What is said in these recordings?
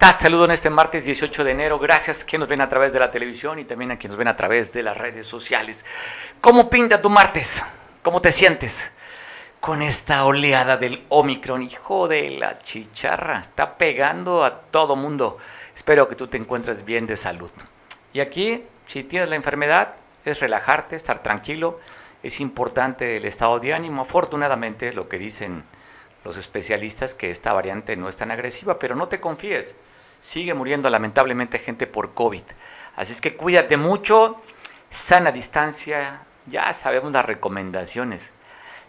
estás? Saludo en este martes 18 de enero. Gracias quienes nos ven a través de la televisión y también a quienes nos ven a través de las redes sociales. ¿Cómo pinta tu martes? ¿Cómo te sientes? Con esta oleada del Omicron, hijo de la chicharra, está pegando a todo mundo. Espero que tú te encuentres bien de salud. Y aquí, si tienes la enfermedad, es relajarte, estar tranquilo. Es importante el estado de ánimo. Afortunadamente, lo que dicen los especialistas que esta variante no es tan agresiva, pero no te confíes. Sigue muriendo lamentablemente gente por COVID. Así es que cuídate mucho, sana distancia, ya sabemos las recomendaciones.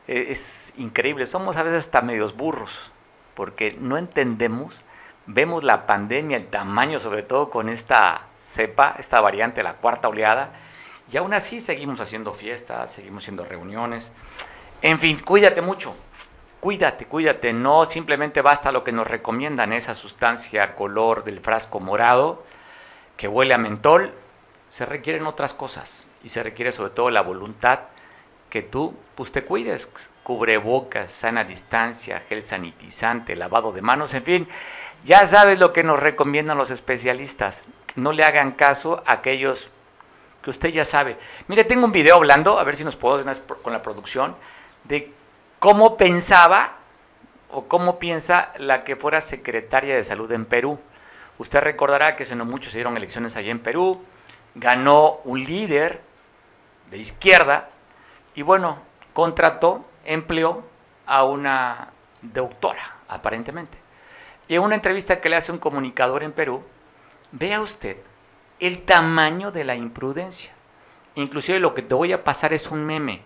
E, es increíble, somos a veces hasta medios burros, porque no entendemos, vemos la pandemia, el tamaño, sobre todo con esta cepa, esta variante, la cuarta oleada, y aún así seguimos haciendo fiestas, seguimos haciendo reuniones. En fin, cuídate mucho cuídate, cuídate, no simplemente basta lo que nos recomiendan, esa sustancia color del frasco morado que huele a mentol, se requieren otras cosas y se requiere sobre todo la voluntad que tú pues, te cuides, cubrebocas, sana distancia, gel sanitizante, lavado de manos, en fin, ya sabes lo que nos recomiendan los especialistas. No le hagan caso a aquellos que usted ya sabe. Mire, tengo un video hablando, a ver si nos puedo con la producción, de cómo pensaba o cómo piensa la que fuera secretaria de salud en Perú. Usted recordará que hace no mucho se dieron elecciones allí en Perú, ganó un líder de izquierda y bueno, contrató, empleó a una doctora, aparentemente. Y en una entrevista que le hace un comunicador en Perú, vea usted el tamaño de la imprudencia. Inclusive lo que te voy a pasar es un meme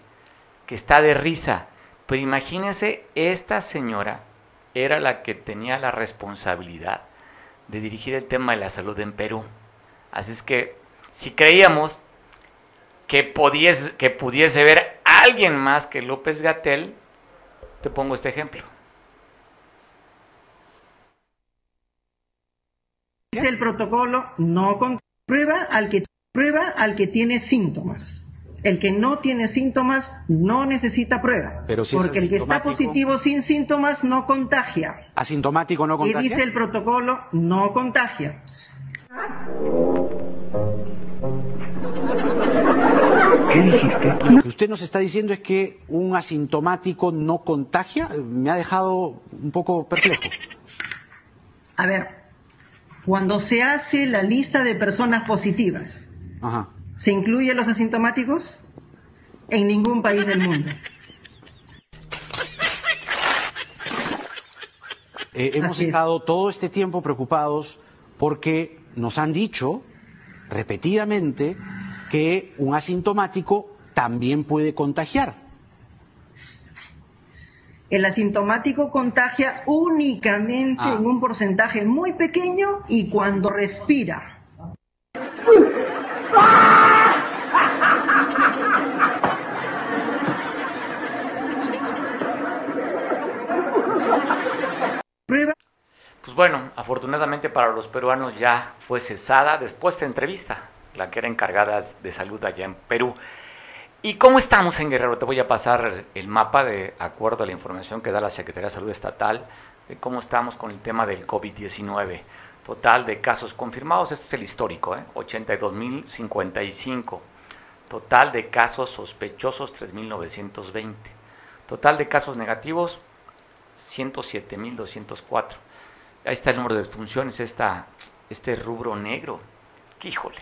que está de risa pero imagínense, esta señora era la que tenía la responsabilidad de dirigir el tema de la salud en Perú. Así es que si creíamos que, pudiese, ver alguien más que López Gatel, te pongo este ejemplo. El protocolo, no con prueba al que prueba al que tiene síntomas. El que no tiene síntomas no necesita prueba. porque el que está positivo sin síntomas no contagia. Asintomático no contagia. Y dice el protocolo, no contagia. ¿Qué dijiste? Lo que usted nos está diciendo es que un asintomático no contagia. Me ha dejado un poco perplejo. A ver, cuando se hace la lista de personas positivas, Ajá. ¿Se incluyen los asintomáticos? En ningún país del mundo. Eh, hemos estado todo este tiempo preocupados porque nos han dicho repetidamente que un asintomático también puede contagiar. El asintomático contagia únicamente ah. en un porcentaje muy pequeño y cuando respira. Pues bueno, afortunadamente para los peruanos ya fue cesada después de entrevista, la que era encargada de salud allá en Perú. ¿Y cómo estamos en Guerrero? Te voy a pasar el mapa de acuerdo a la información que da la Secretaría de Salud Estatal de cómo estamos con el tema del COVID-19. Total de casos confirmados, este es el histórico, ¿eh? 82.055. Total de casos sospechosos, 3.920. Total de casos negativos, 107.204. Ahí está el número de defunciones, esta, este rubro negro. Híjole.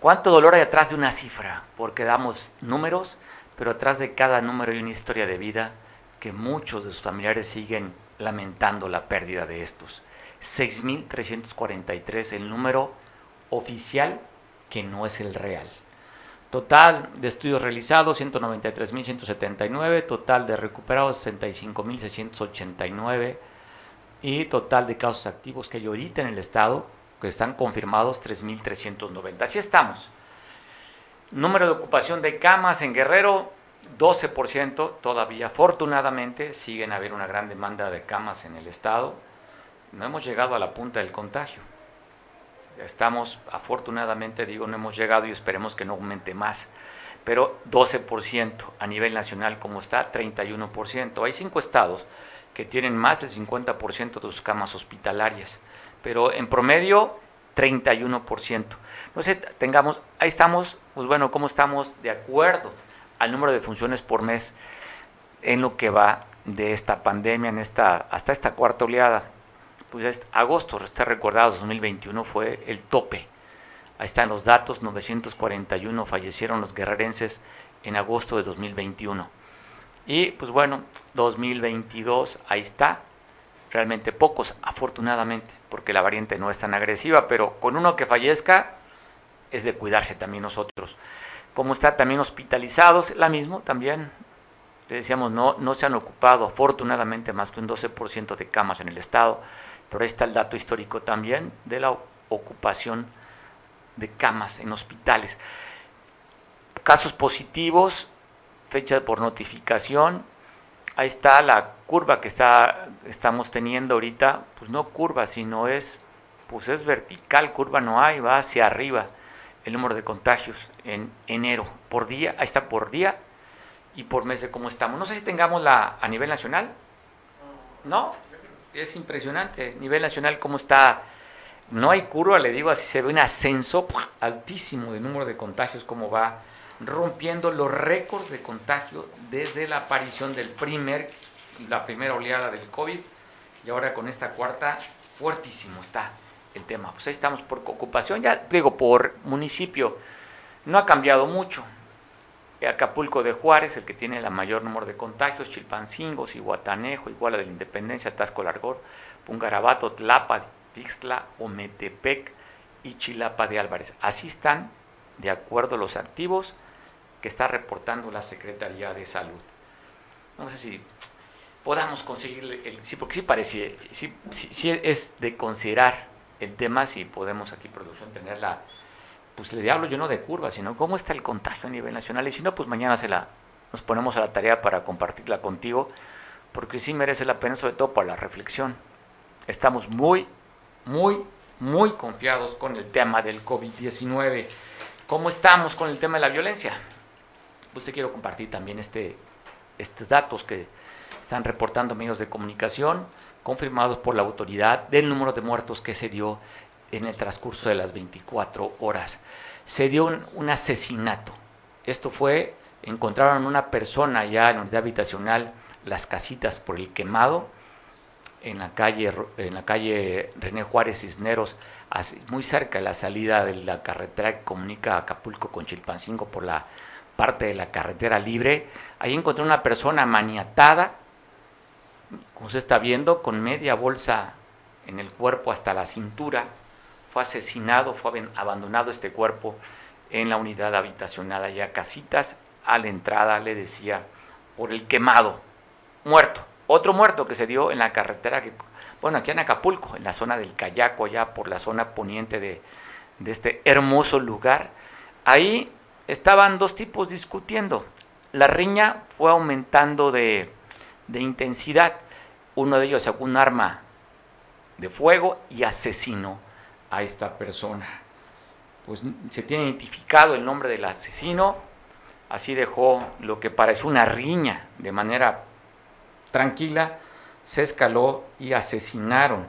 ¿Cuánto dolor hay atrás de una cifra? Porque damos números, pero atrás de cada número hay una historia de vida que muchos de sus familiares siguen lamentando la pérdida de estos. 6.343, el número oficial que no es el real. Total de estudios realizados 193.179, total de recuperados 65.689 y total de casos activos que hay ahorita en el estado que están confirmados 3.390. Así estamos. Número de ocupación de camas en Guerrero 12% todavía. Afortunadamente siguen a haber una gran demanda de camas en el estado no hemos llegado a la punta del contagio. Estamos, afortunadamente digo, no hemos llegado y esperemos que no aumente más. Pero 12% a nivel nacional, como está, 31%. Hay cinco estados que tienen más del 50% de sus camas hospitalarias. pero en promedio 31%. Entonces, tengamos, ahí estamos, pues bueno, ¿cómo estamos de acuerdo al número de funciones por mes en lo que va de esta pandemia, en esta, hasta esta cuarta oleada? Pues es agosto, está recordado, 2021 fue el tope. Ahí están los datos, 941 fallecieron los guerrerenses en agosto de 2021. Y pues bueno, 2022, ahí está, realmente pocos, afortunadamente, porque la variante no es tan agresiva, pero con uno que fallezca es de cuidarse también nosotros. Como está también hospitalizados, la mismo también, le decíamos, no, no se han ocupado afortunadamente más que un 12% de camas en el estado, pero ahí está el dato histórico también de la ocupación de camas en hospitales. Casos positivos, fecha por notificación, ahí está la curva que está, estamos teniendo ahorita, pues no curva, sino es, pues es vertical, curva no hay, va hacia arriba el número de contagios en enero, por día, ahí está por día y por mes de cómo estamos. No sé si tengamos la a nivel nacional, ¿no? Es impresionante, nivel nacional cómo está, no hay curva, le digo así, se ve un ascenso altísimo de número de contagios, cómo va rompiendo los récords de contagio desde la aparición del primer, la primera oleada del COVID y ahora con esta cuarta, fuertísimo está el tema. Pues ahí estamos por ocupación, ya digo, por municipio, no ha cambiado mucho. Acapulco de Juárez, el que tiene el mayor número de contagios, Chilpancingo, Iguatanejo, Iguala de la Independencia, Tasco Largor, Pungarabato, Tlapa, Tixtla, Ometepec y Chilapa de Álvarez. Así están, de acuerdo a los activos, que está reportando la Secretaría de Salud. No sé si podamos conseguir el, sí, porque sí parece, sí, sí, es de considerar el tema, si podemos aquí producción tenerla, pues le hablo yo no de curva, sino cómo está el contagio a nivel nacional, y si no, pues mañana se la, nos ponemos a la tarea para compartirla contigo, porque sí merece la pena, sobre todo para la reflexión. Estamos muy, muy, muy confiados con el tema del COVID-19. ¿Cómo estamos con el tema de la violencia? pues te quiero compartir también este, estos datos que están reportando medios de comunicación, confirmados por la autoridad del número de muertos que se dio en el transcurso de las 24 horas. Se dio un, asesinato. Esto fue, encontraron una persona ya en la unidad habitacional, las casitas por el quemado, en la calle, en la calle René Juárez Cisneros, muy cerca de la salida de la carretera que comunica Acapulco con Chilpancingo por la parte de la carretera libre. Ahí encontré una persona maniatada, como se está viendo, con media bolsa en el cuerpo hasta la cintura. Fue asesinado, fue abandonado este cuerpo en la unidad habitacional allá, casitas, a la entrada, le decía, por el quemado, muerto. Otro muerto que se dio en la carretera, que, bueno, aquí en Acapulco, en la zona del Cayaco, allá por la zona poniente de, de este hermoso lugar. Ahí estaban dos tipos discutiendo. La riña fue aumentando de, intensidad. Uno de ellos sacó un arma de fuego y asesinó a esta persona. Pues se tiene identificado el nombre del asesino, así dejó lo que parece una riña de manera tranquila, se escaló y asesinaron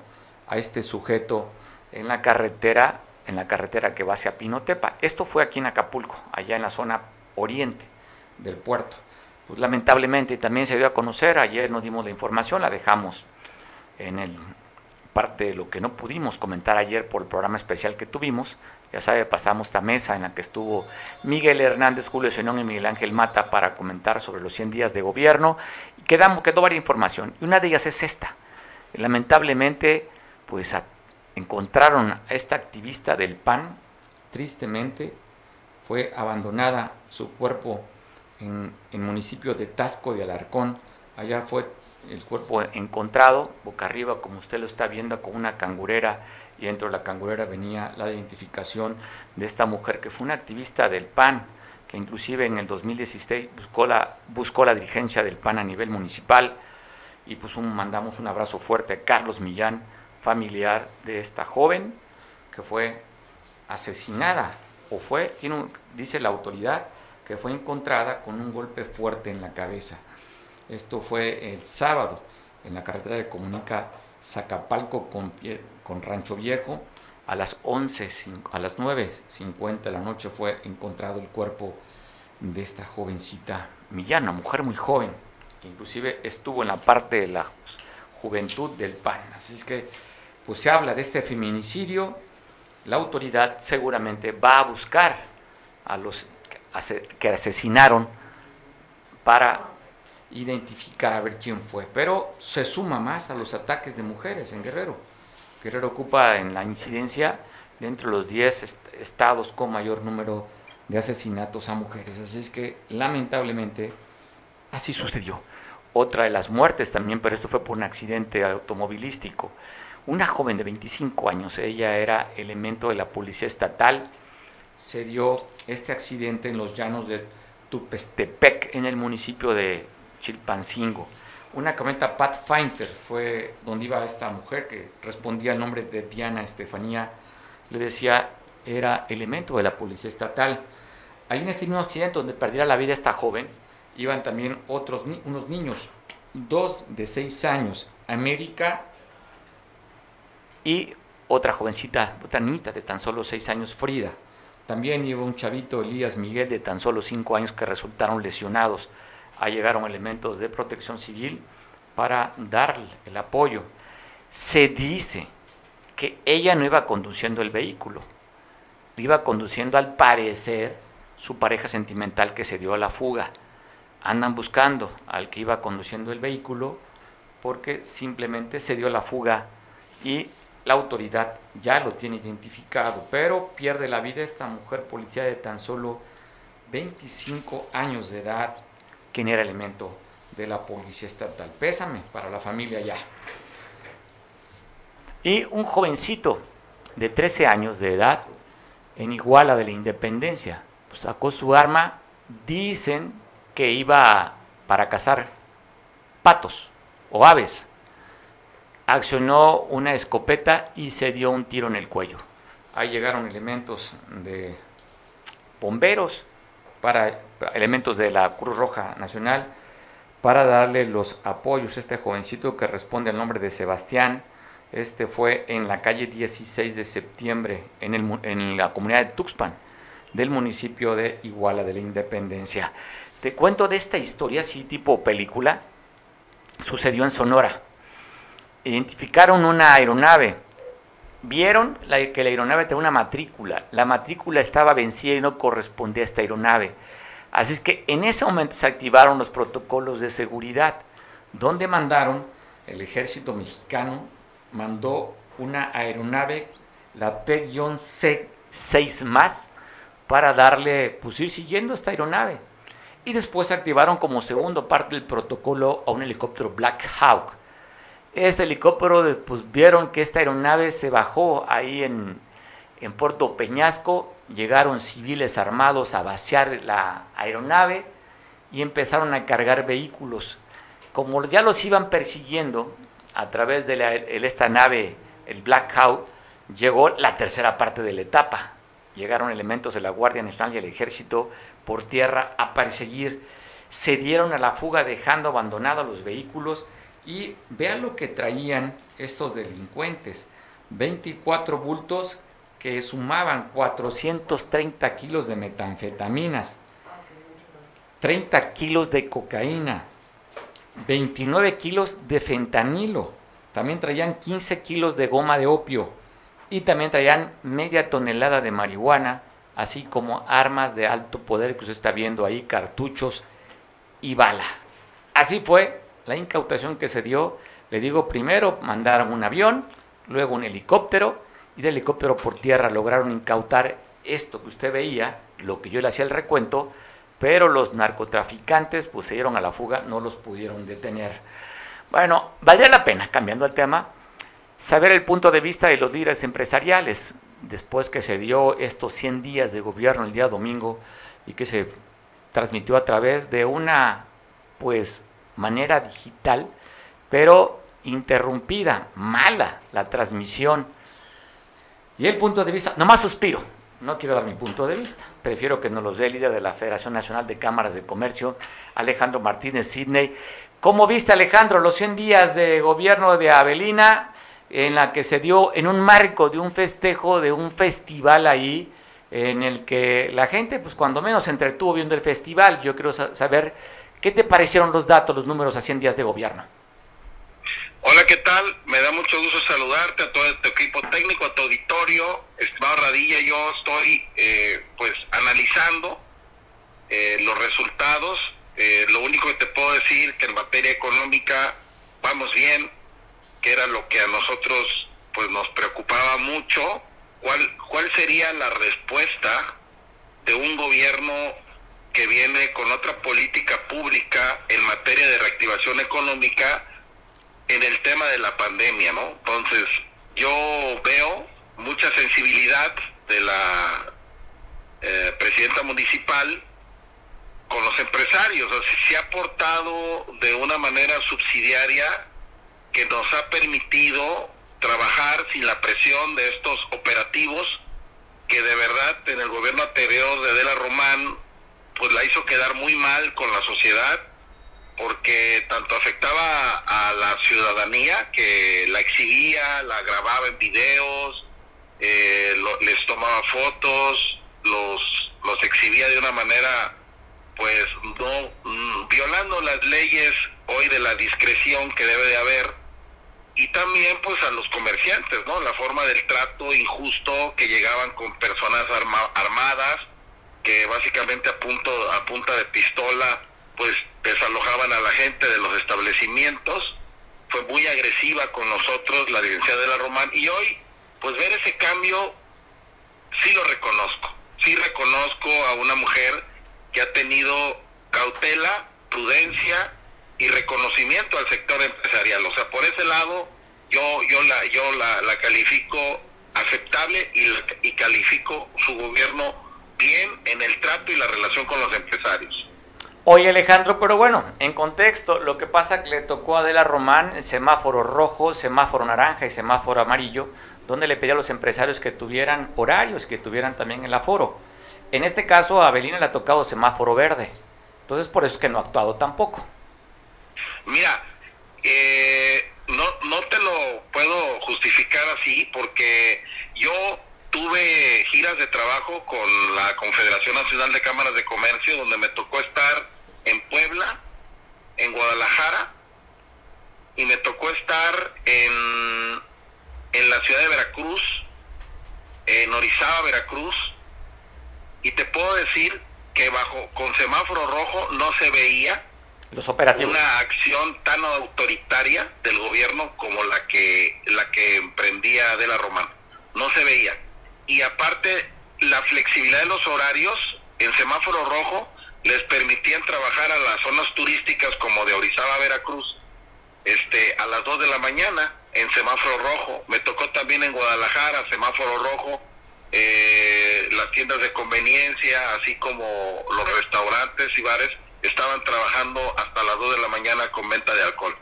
a este sujeto en la carretera en la carretera que va hacia Pinotepa. Esto fue aquí en Acapulco, allá en la zona oriente del puerto. Pues lamentablemente también se dio a conocer, ayer nos dimos la información, la dejamos en el parte de lo que no pudimos comentar ayer por el programa especial que tuvimos. Ya sabe, pasamos esta mesa en la que estuvo Miguel Hernández, Julio Senón y Miguel Ángel Mata para comentar sobre los 100 días de gobierno. Quedamos, quedó varias información. Y una de ellas es esta. Lamentablemente, pues encontraron a esta activista del PAN, tristemente fue abandonada su cuerpo en el municipio de Tasco de Alarcón. Allá fue el cuerpo encontrado, boca arriba, como usted lo está viendo, con una cangurera, y dentro de la cangurera venía la identificación de esta mujer que fue una activista del PAN, que inclusive en el 2016 buscó la, buscó la dirigencia del PAN a nivel municipal, y pues un, mandamos un abrazo fuerte a Carlos Millán, familiar de esta joven que fue asesinada o fue, tiene dice la autoridad, que fue encontrada con un golpe fuerte en la cabeza. Esto fue el sábado en la carretera de comunica Zacapalco con, con Rancho Viejo. A las 11, a las 9.50 de la noche fue encontrado el cuerpo de esta jovencita Millana, mujer muy joven, que inclusive estuvo en la parte de la juventud del PAN. Así es que pues se habla de este feminicidio, la autoridad seguramente va a buscar a los que asesinaron para identificar a ver quién fue. Pero se suma más a los ataques de mujeres en Guerrero. Guerrero ocupa en la incidencia de los 10 estados con mayor número de asesinatos a mujeres. Así es que lamentablemente así sucedió. Otra de las muertes también, pero esto fue por un accidente automovilístico. Una joven de 25 años, ella era elemento de la policía estatal, se dio este accidente en los llanos de Tupestepec, en el municipio de Chilpancingo. Una camioneta Pathfinder fue donde iba esta mujer que respondía al nombre de Diana Estefanía, le decía, era elemento de la policía estatal. Ahí en este mismo accidente donde perdiera la vida esta joven, iban también otros unos niños, dos de seis años, América y otra jovencita, otra niñita de tan solo seis años, Frida. También iba un chavito, Elías Miguel, de tan solo cinco años, que resultaron lesionados. Llegaron elementos de protección civil para darle el apoyo. Se dice que ella no iba conduciendo el vehículo, iba conduciendo al parecer su pareja sentimental que se dio a la fuga. Andan buscando al que iba conduciendo el vehículo porque simplemente se dio la fuga y la autoridad ya lo tiene identificado, pero pierde la vida esta mujer policía de tan solo 25 años de edad, quien era elemento de la policía estatal. Pésame para la familia ya. Y un jovencito de 13 años de edad, en Iguala de la Independencia, pues sacó su arma, dicen que iba para cazar patos o aves accionó una escopeta y se dio un tiro en el cuello. Ahí llegaron elementos de bomberos, para, elementos de la Cruz Roja Nacional, para darle los apoyos a este jovencito que responde al nombre de Sebastián. Este fue en la calle 16 de septiembre, en, el, en la comunidad de Tuxpan, del municipio de Iguala de la Independencia. Te cuento de esta historia, así tipo película, sucedió en Sonora identificaron una aeronave. Vieron que la aeronave tenía una matrícula. La matrícula estaba vencida y no correspondía a esta aeronave. Así es que en ese momento se activaron los protocolos de seguridad, donde mandaron, el ejército mexicano mandó una aeronave, la P-C6 más, para darle, pues ir siguiendo esta aeronave. Y después activaron como segundo parte del protocolo a un helicóptero Black Hawk este helicóptero, pues vieron que esta aeronave se bajó ahí en, en Puerto Peñasco, llegaron civiles armados a vaciar la aeronave y empezaron a cargar vehículos. Como ya los iban persiguiendo a través de esta nave, el Black Hawk, llegó la tercera parte de la etapa. Llegaron elementos de la Guardia Nacional y el Ejército por tierra a perseguir. Se dieron a la fuga dejando abandonados los vehículos y vean lo que traían estos delincuentes. 24 bultos que sumaban 430 kilos de metanfetaminas, 30 kilos de cocaína, 29 kilos de fentanilo, también traían 15 kilos de goma de opio y también traían media tonelada de marihuana, así como armas de alto poder que usted está viendo ahí, cartuchos y bala. Así fue la incautación que se dio, le digo, primero mandaron un avión, luego un helicóptero, y de helicóptero por tierra lograron incautar esto que usted veía, lo que yo le hacía el recuento, pero los narcotraficantes pues se dieron a la fuga, no los pudieron detener. Bueno, valdría la pena, cambiando el tema, saber el punto de vista de los líderes empresariales, después que se dio estos 100 días de gobierno el día domingo y que se transmitió a través de una pues manera digital, pero interrumpida, mala la transmisión. Y el punto de vista, nomás suspiro, no quiero dar mi punto de vista, prefiero que nos los dé el líder de la Federación Nacional de Cámaras de Comercio, Alejandro Martínez Sidney. ¿Cómo viste, Alejandro, los 100 días de gobierno de Avelina? en la que se dio en un marco de un festejo, de un festival ahí, en el que la gente, pues cuando menos se entretuvo viendo el festival. Yo quiero saber qué te parecieron los datos, los números a 100 días de gobierno. Hola, ¿qué tal? Me da mucho gusto saludarte a todo tu equipo técnico, a tu auditorio. Estimado Radilla, yo estoy eh, pues analizando eh, los resultados. Eh, lo único que te puedo decir que en materia económica vamos bien, que era lo que a nosotros pues nos preocupaba mucho. ¿Cuál, cuál sería la respuesta de un gobierno que viene con otra política pública en materia de reactivación económica en el tema de la pandemia, ¿no? Entonces, yo veo mucha sensibilidad de la eh, presidenta municipal con los empresarios, se ha aportado de una manera subsidiaria que nos ha permitido trabajar sin la presión de estos operativos que de verdad en el gobierno anterior de Adela Román pues la hizo quedar muy mal con la sociedad porque tanto afectaba a la ciudadanía que la exhibía, la grababa en videos, eh, les tomaba fotos, los, los exhibía de una manera pues no mm, violando las leyes hoy de la discreción que debe de haber y también pues a los comerciantes, ¿no? La forma del trato injusto que llegaban con personas armadas que básicamente a punto a punta de pistola pues desalojaban a la gente de los establecimientos, fue muy agresiva con nosotros la licenciada de la Román y hoy pues ver ese cambio sí lo reconozco, sí reconozco a una mujer que ha tenido cautela, prudencia y reconocimiento al sector empresarial. O sea, por ese lado yo yo la yo la, la califico aceptable y, y califico su gobierno bien en el trato y la relación con los empresarios. Oye Alejandro, pero bueno, en contexto, lo que pasa que le tocó a Adela Román el semáforo rojo, semáforo naranja y semáforo amarillo, donde le pedía a los empresarios que tuvieran horarios, que tuvieran también el aforo. En este caso, a Abelina le ha tocado semáforo verde. Entonces, por eso es que no ha actuado tampoco. Mira, eh, no, no te lo puedo justificar así porque yo tuve giras de trabajo con la Confederación Nacional de Cámaras de Comercio, donde me tocó estar en Puebla, en Guadalajara, y me tocó estar en, en la ciudad de Veracruz, en Orizaba, Veracruz, y te puedo decir que bajo con semáforo rojo no se veía los operativos. una acción tan autoritaria del gobierno como la que la que emprendía de la Román. No se veía. Y aparte la flexibilidad de los horarios en semáforo rojo les permitían trabajar a las zonas turísticas como de Orizaba, Veracruz, este a las 2 de la mañana en semáforo rojo. Me tocó también en Guadalajara, semáforo rojo eh, las tiendas de conveniencia, así como los restaurantes y bares, estaban trabajando hasta las 2 de la mañana con venta de alcohol.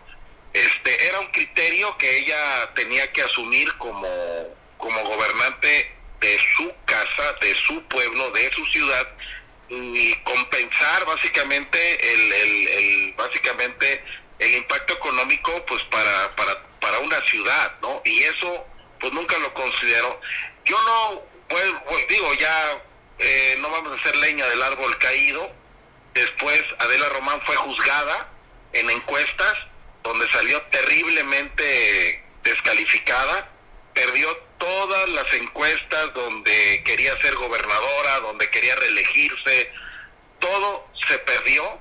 Este era un criterio que ella tenía que asumir como, como gobernante de su casa, de su pueblo, de su ciudad y compensar básicamente el, el, básicamente el impacto económico pues para, para, para una ciudad, ¿no? Y eso pues nunca lo considero. Yo no pues, pues, digo, ya eh, no vamos a hacer leña del árbol caído. Después Adela Román fue juzgada en encuestas donde salió terriblemente descalificada, perdió todas las encuestas donde quería ser gobernadora, donde quería reelegirse, todo se perdió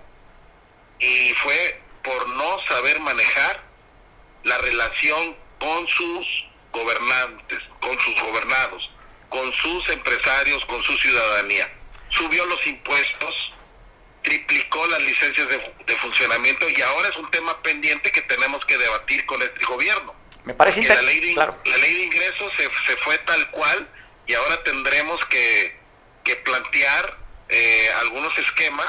y fue por no saber manejar la relación con sus gobernantes, con sus gobernados con sus empresarios, con su ciudadanía. Subió los impuestos, triplicó las licencias de, funcionamiento y ahora es un tema pendiente que tenemos que debatir con este gobierno. Me parece la ley, de, la ley de ingresos se, se, fue tal cual y ahora tendremos que, que plantear eh, algunos esquemas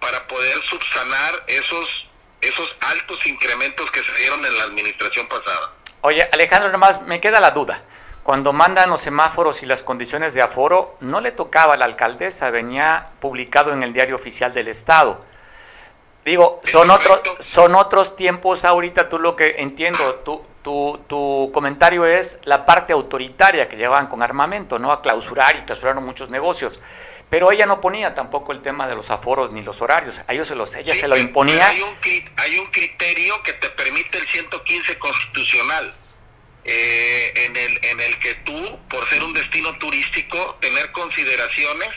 para poder subsanar esos, esos altos incrementos que se dieron en la administración pasada. Oye, Alejandro, nomás me queda la duda. Cuando mandan los semáforos y las condiciones de aforo, no le tocaba a la alcaldesa, venía publicado en el diario oficial del Estado. Digo, son otros, son otros tiempos ahorita, tú lo que entiendo, tu, tu, tu comentario es la parte autoritaria que llevaban con armamento, ¿no? A clausurar y clausuraron muchos negocios. Pero ella no ponía tampoco el tema de los aforos ni los horarios, a ellos se los, ella se lo imponía. Hay un, hay un criterio que te permite el 115 constitucional, eh, en, el, en el que tú, por ser un destino turístico, tener consideraciones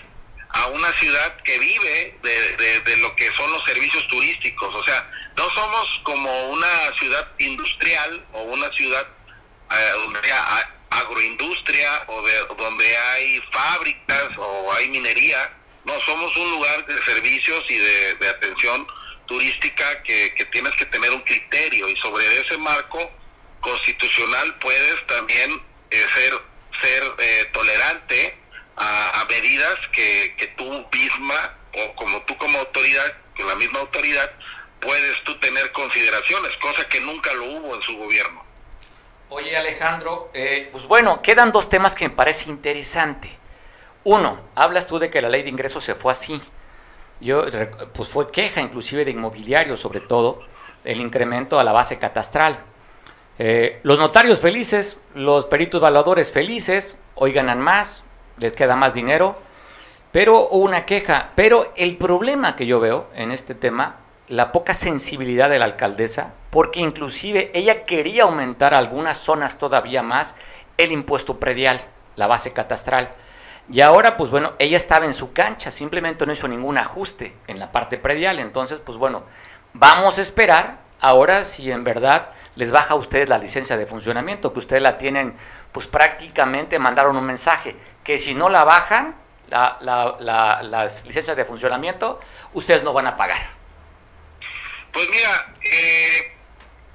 a una ciudad que vive de, de, lo que son los servicios turísticos. O sea, no somos como una ciudad industrial o una ciudad eh, donde hay agroindustria o de, donde hay fábricas o hay minería. No, somos un lugar de servicios y de, atención turística que, que, tienes que tener un criterio y sobre ese marco constitucional puedes también eh, ser, ser eh, tolerante a, medidas que, que tú misma o como tú como autoridad, con la misma autoridad, puedes tú tener consideraciones, cosa que nunca lo hubo en su gobierno. Oye Alejandro, eh, pues bueno, quedan dos temas que me parece interesante. Uno, hablas tú de que la ley de ingresos se fue así. Yo, pues fue queja inclusive de inmobiliarios, sobre todo, el incremento a la base catastral. Eh, los notarios felices, los peritos evaluadores felices, hoy ganan más, les queda más dinero, pero una queja. Pero el problema que yo veo en este tema la poca sensibilidad de la alcaldesa, porque inclusive ella quería aumentar algunas zonas todavía más el impuesto predial, la base catastral. Y ahora, pues bueno, ella estaba en su cancha, simplemente no hizo ningún ajuste en la parte predial. Entonces, pues bueno, vamos a esperar ahora si en verdad les baja a ustedes la licencia de funcionamiento, que ustedes la tienen, pues prácticamente mandaron un mensaje, que si no la bajan, las licencias de funcionamiento, ustedes no van a pagar. Pues mira, eh,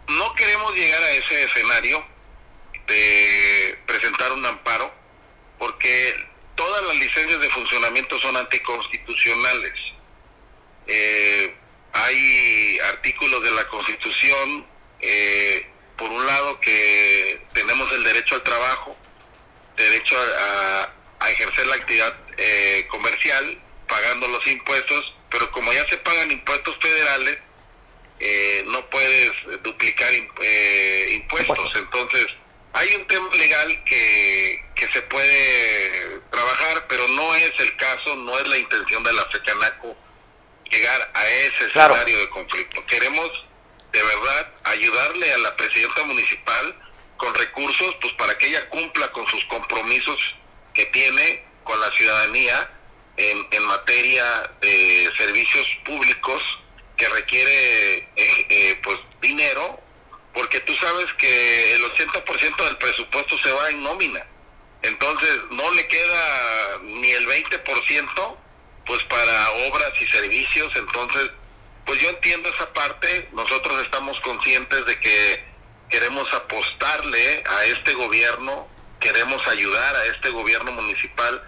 no queremos llegar a ese escenario de presentar un amparo, porque todas las licencias de funcionamiento son anticonstitucionales. Eh, hay artículos de la Constitución, eh, por un lado, que tenemos el derecho al trabajo, derecho a, ejercer la actividad comercial, pagando los impuestos, pero como ya se pagan impuestos federales, eh, no puedes duplicar eh, impuestos. Entonces, hay un tema legal que, que se puede trabajar, pero no es el caso, no es la intención de la FECANACO llegar a ese escenario de conflicto. Queremos de verdad ayudarle a la presidenta municipal con recursos pues para que ella cumpla con sus compromisos que tiene con la ciudadanía en, en materia de servicios públicos que requiere eh, eh, pues dinero, porque tú sabes que el 80% del presupuesto se va en nómina. Entonces no le queda ni el 20% pues para obras y servicios, entonces pues yo entiendo esa parte, nosotros estamos conscientes de que queremos apostarle a este gobierno, queremos ayudar a este gobierno municipal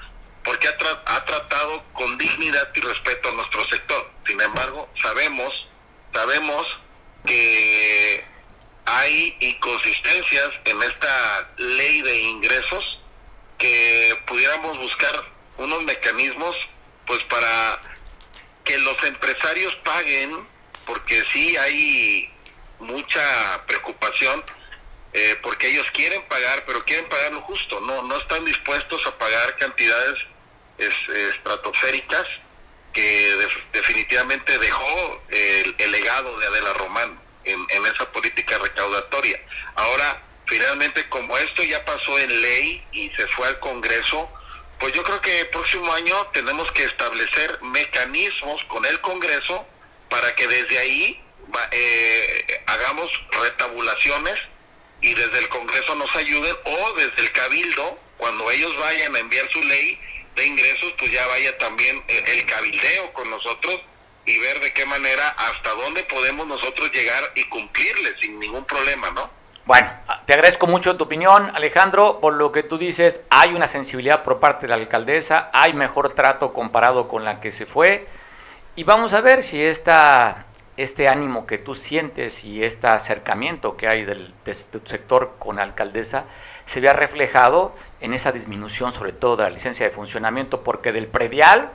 porque ha, tratado con dignidad y respeto a nuestro sector. Sin embargo, sabemos, sabemos que hay inconsistencias en esta ley de ingresos que pudiéramos buscar unos mecanismos pues para que los empresarios paguen porque sí hay mucha preocupación eh, porque ellos quieren pagar pero quieren pagar lo justo no no están dispuestos a pagar cantidades es, estratosféricas que definitivamente dejó el, legado de Adela Román en, en esa política recaudatoria. Ahora, finalmente, como esto ya pasó en ley y se fue al Congreso, pues yo creo que el próximo año tenemos que establecer mecanismos con el Congreso para que desde ahí eh, hagamos retabulaciones y desde el Congreso nos ayuden o desde el Cabildo, cuando ellos vayan a enviar su ley, de ingresos, pues ya vaya también el cabildeo con nosotros y ver de qué manera, hasta dónde podemos nosotros llegar y cumplirle sin ningún problema, ¿no? Bueno, te agradezco mucho tu opinión, Alejandro. Por lo que tú dices, hay una sensibilidad por parte de la alcaldesa, hay mejor trato comparado con la que se fue. Y vamos a ver si esta, este ánimo que tú sientes y este acercamiento que hay del, de tu sector con la alcaldesa se vea reflejado en esa disminución, sobre todo de la licencia de funcionamiento, porque del predial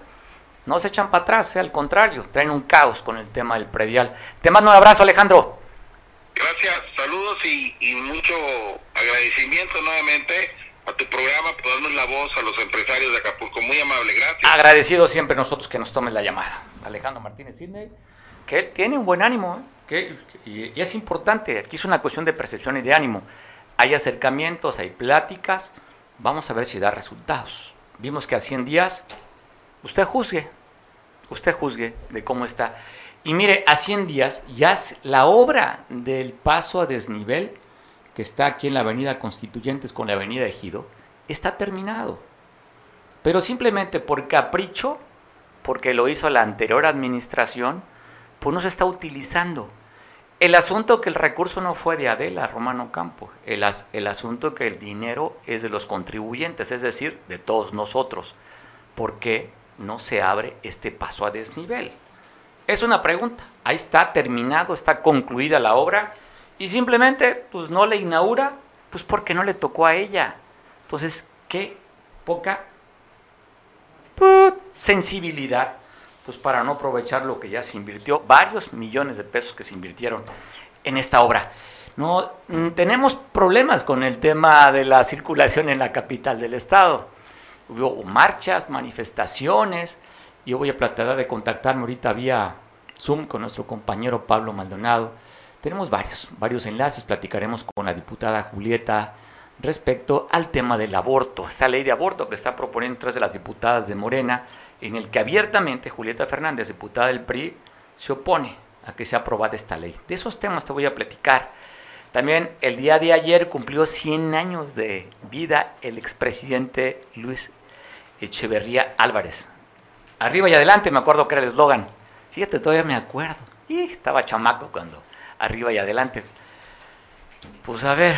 no se echan para atrás, al contrario, traen un caos con el tema del predial. Te mando un abrazo, Alejandro. Gracias, saludos y, y mucho agradecimiento nuevamente a tu programa por darnos la voz a los empresarios de Acapulco. Muy amable, gracias. Agradecido siempre nosotros que nos tomen la llamada. Alejandro Martínez Sidney, que él tiene un buen ánimo, y, es importante, aquí es una cuestión de percepción y de ánimo. Hay acercamientos, hay pláticas, vamos a ver si da resultados. Vimos que a 100 días, usted juzgue, usted juzgue de cómo está. Y mire, a 100 días ya la obra del paso a desnivel que está aquí en la Avenida Constituyentes con la Avenida Ejido, está terminado. Pero simplemente por capricho, porque lo hizo la anterior administración, pues no se está utilizando. El asunto que el recurso no fue de Adela Romano Campo, el, as, el asunto que el dinero es de los contribuyentes, es decir, de todos nosotros. ¿Por qué no se abre este paso a desnivel? Es una pregunta. Ahí está terminado, está concluida la obra y simplemente pues no le inaugura, pues porque no le tocó a ella. Entonces, qué poca put, sensibilidad pues para no aprovechar lo que ya se invirtió, varios millones de pesos que se invirtieron en esta obra. No mm, tenemos problemas con el tema de la circulación en la capital del estado. Hubo marchas, manifestaciones. Yo voy a tratar de contactarme ahorita vía Zoom con nuestro compañero Pablo Maldonado tenemos varios, varios enlaces, platicaremos con la diputada Julieta respecto al tema del aborto, esta ley de aborto que está proponiendo tres de las diputadas de Morena, en el que abiertamente Julieta Fernández, diputada del PRI, se opone a que sea aprobada esta ley. De esos temas te voy a platicar. También el día de ayer cumplió 100 años de vida el expresidente Luis Echeverría Álvarez. Arriba y adelante, me acuerdo que era el eslogan. Fíjate, todavía me acuerdo. Y estaba chamaco cuando arriba y adelante. Pues a ver,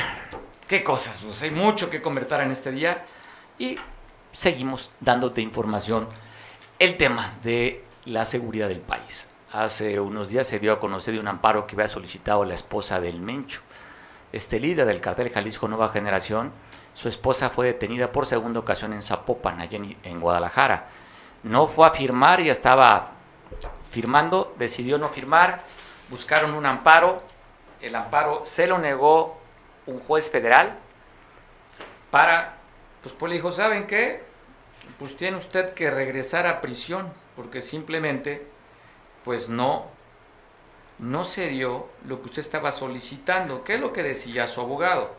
qué cosas, pues hay mucho que convertir en este día y seguimos dándote información. El tema de la seguridad del país. Hace unos días se dio a conocer de un amparo que había solicitado la esposa del Mencho. Este líder del cartel Jalisco Nueva Generación, su esposa fue detenida por segunda ocasión en Zapopan, allá en, Guadalajara. No fue a firmar, y estaba firmando, decidió no firmar, buscaron un amparo, el amparo se lo negó un juez federal para, pues, pues le dijo, ¿saben qué? Pues tiene usted que regresar a prisión, porque simplemente, pues no, no se dio lo que usted estaba solicitando. ¿Qué es lo que decía su abogado?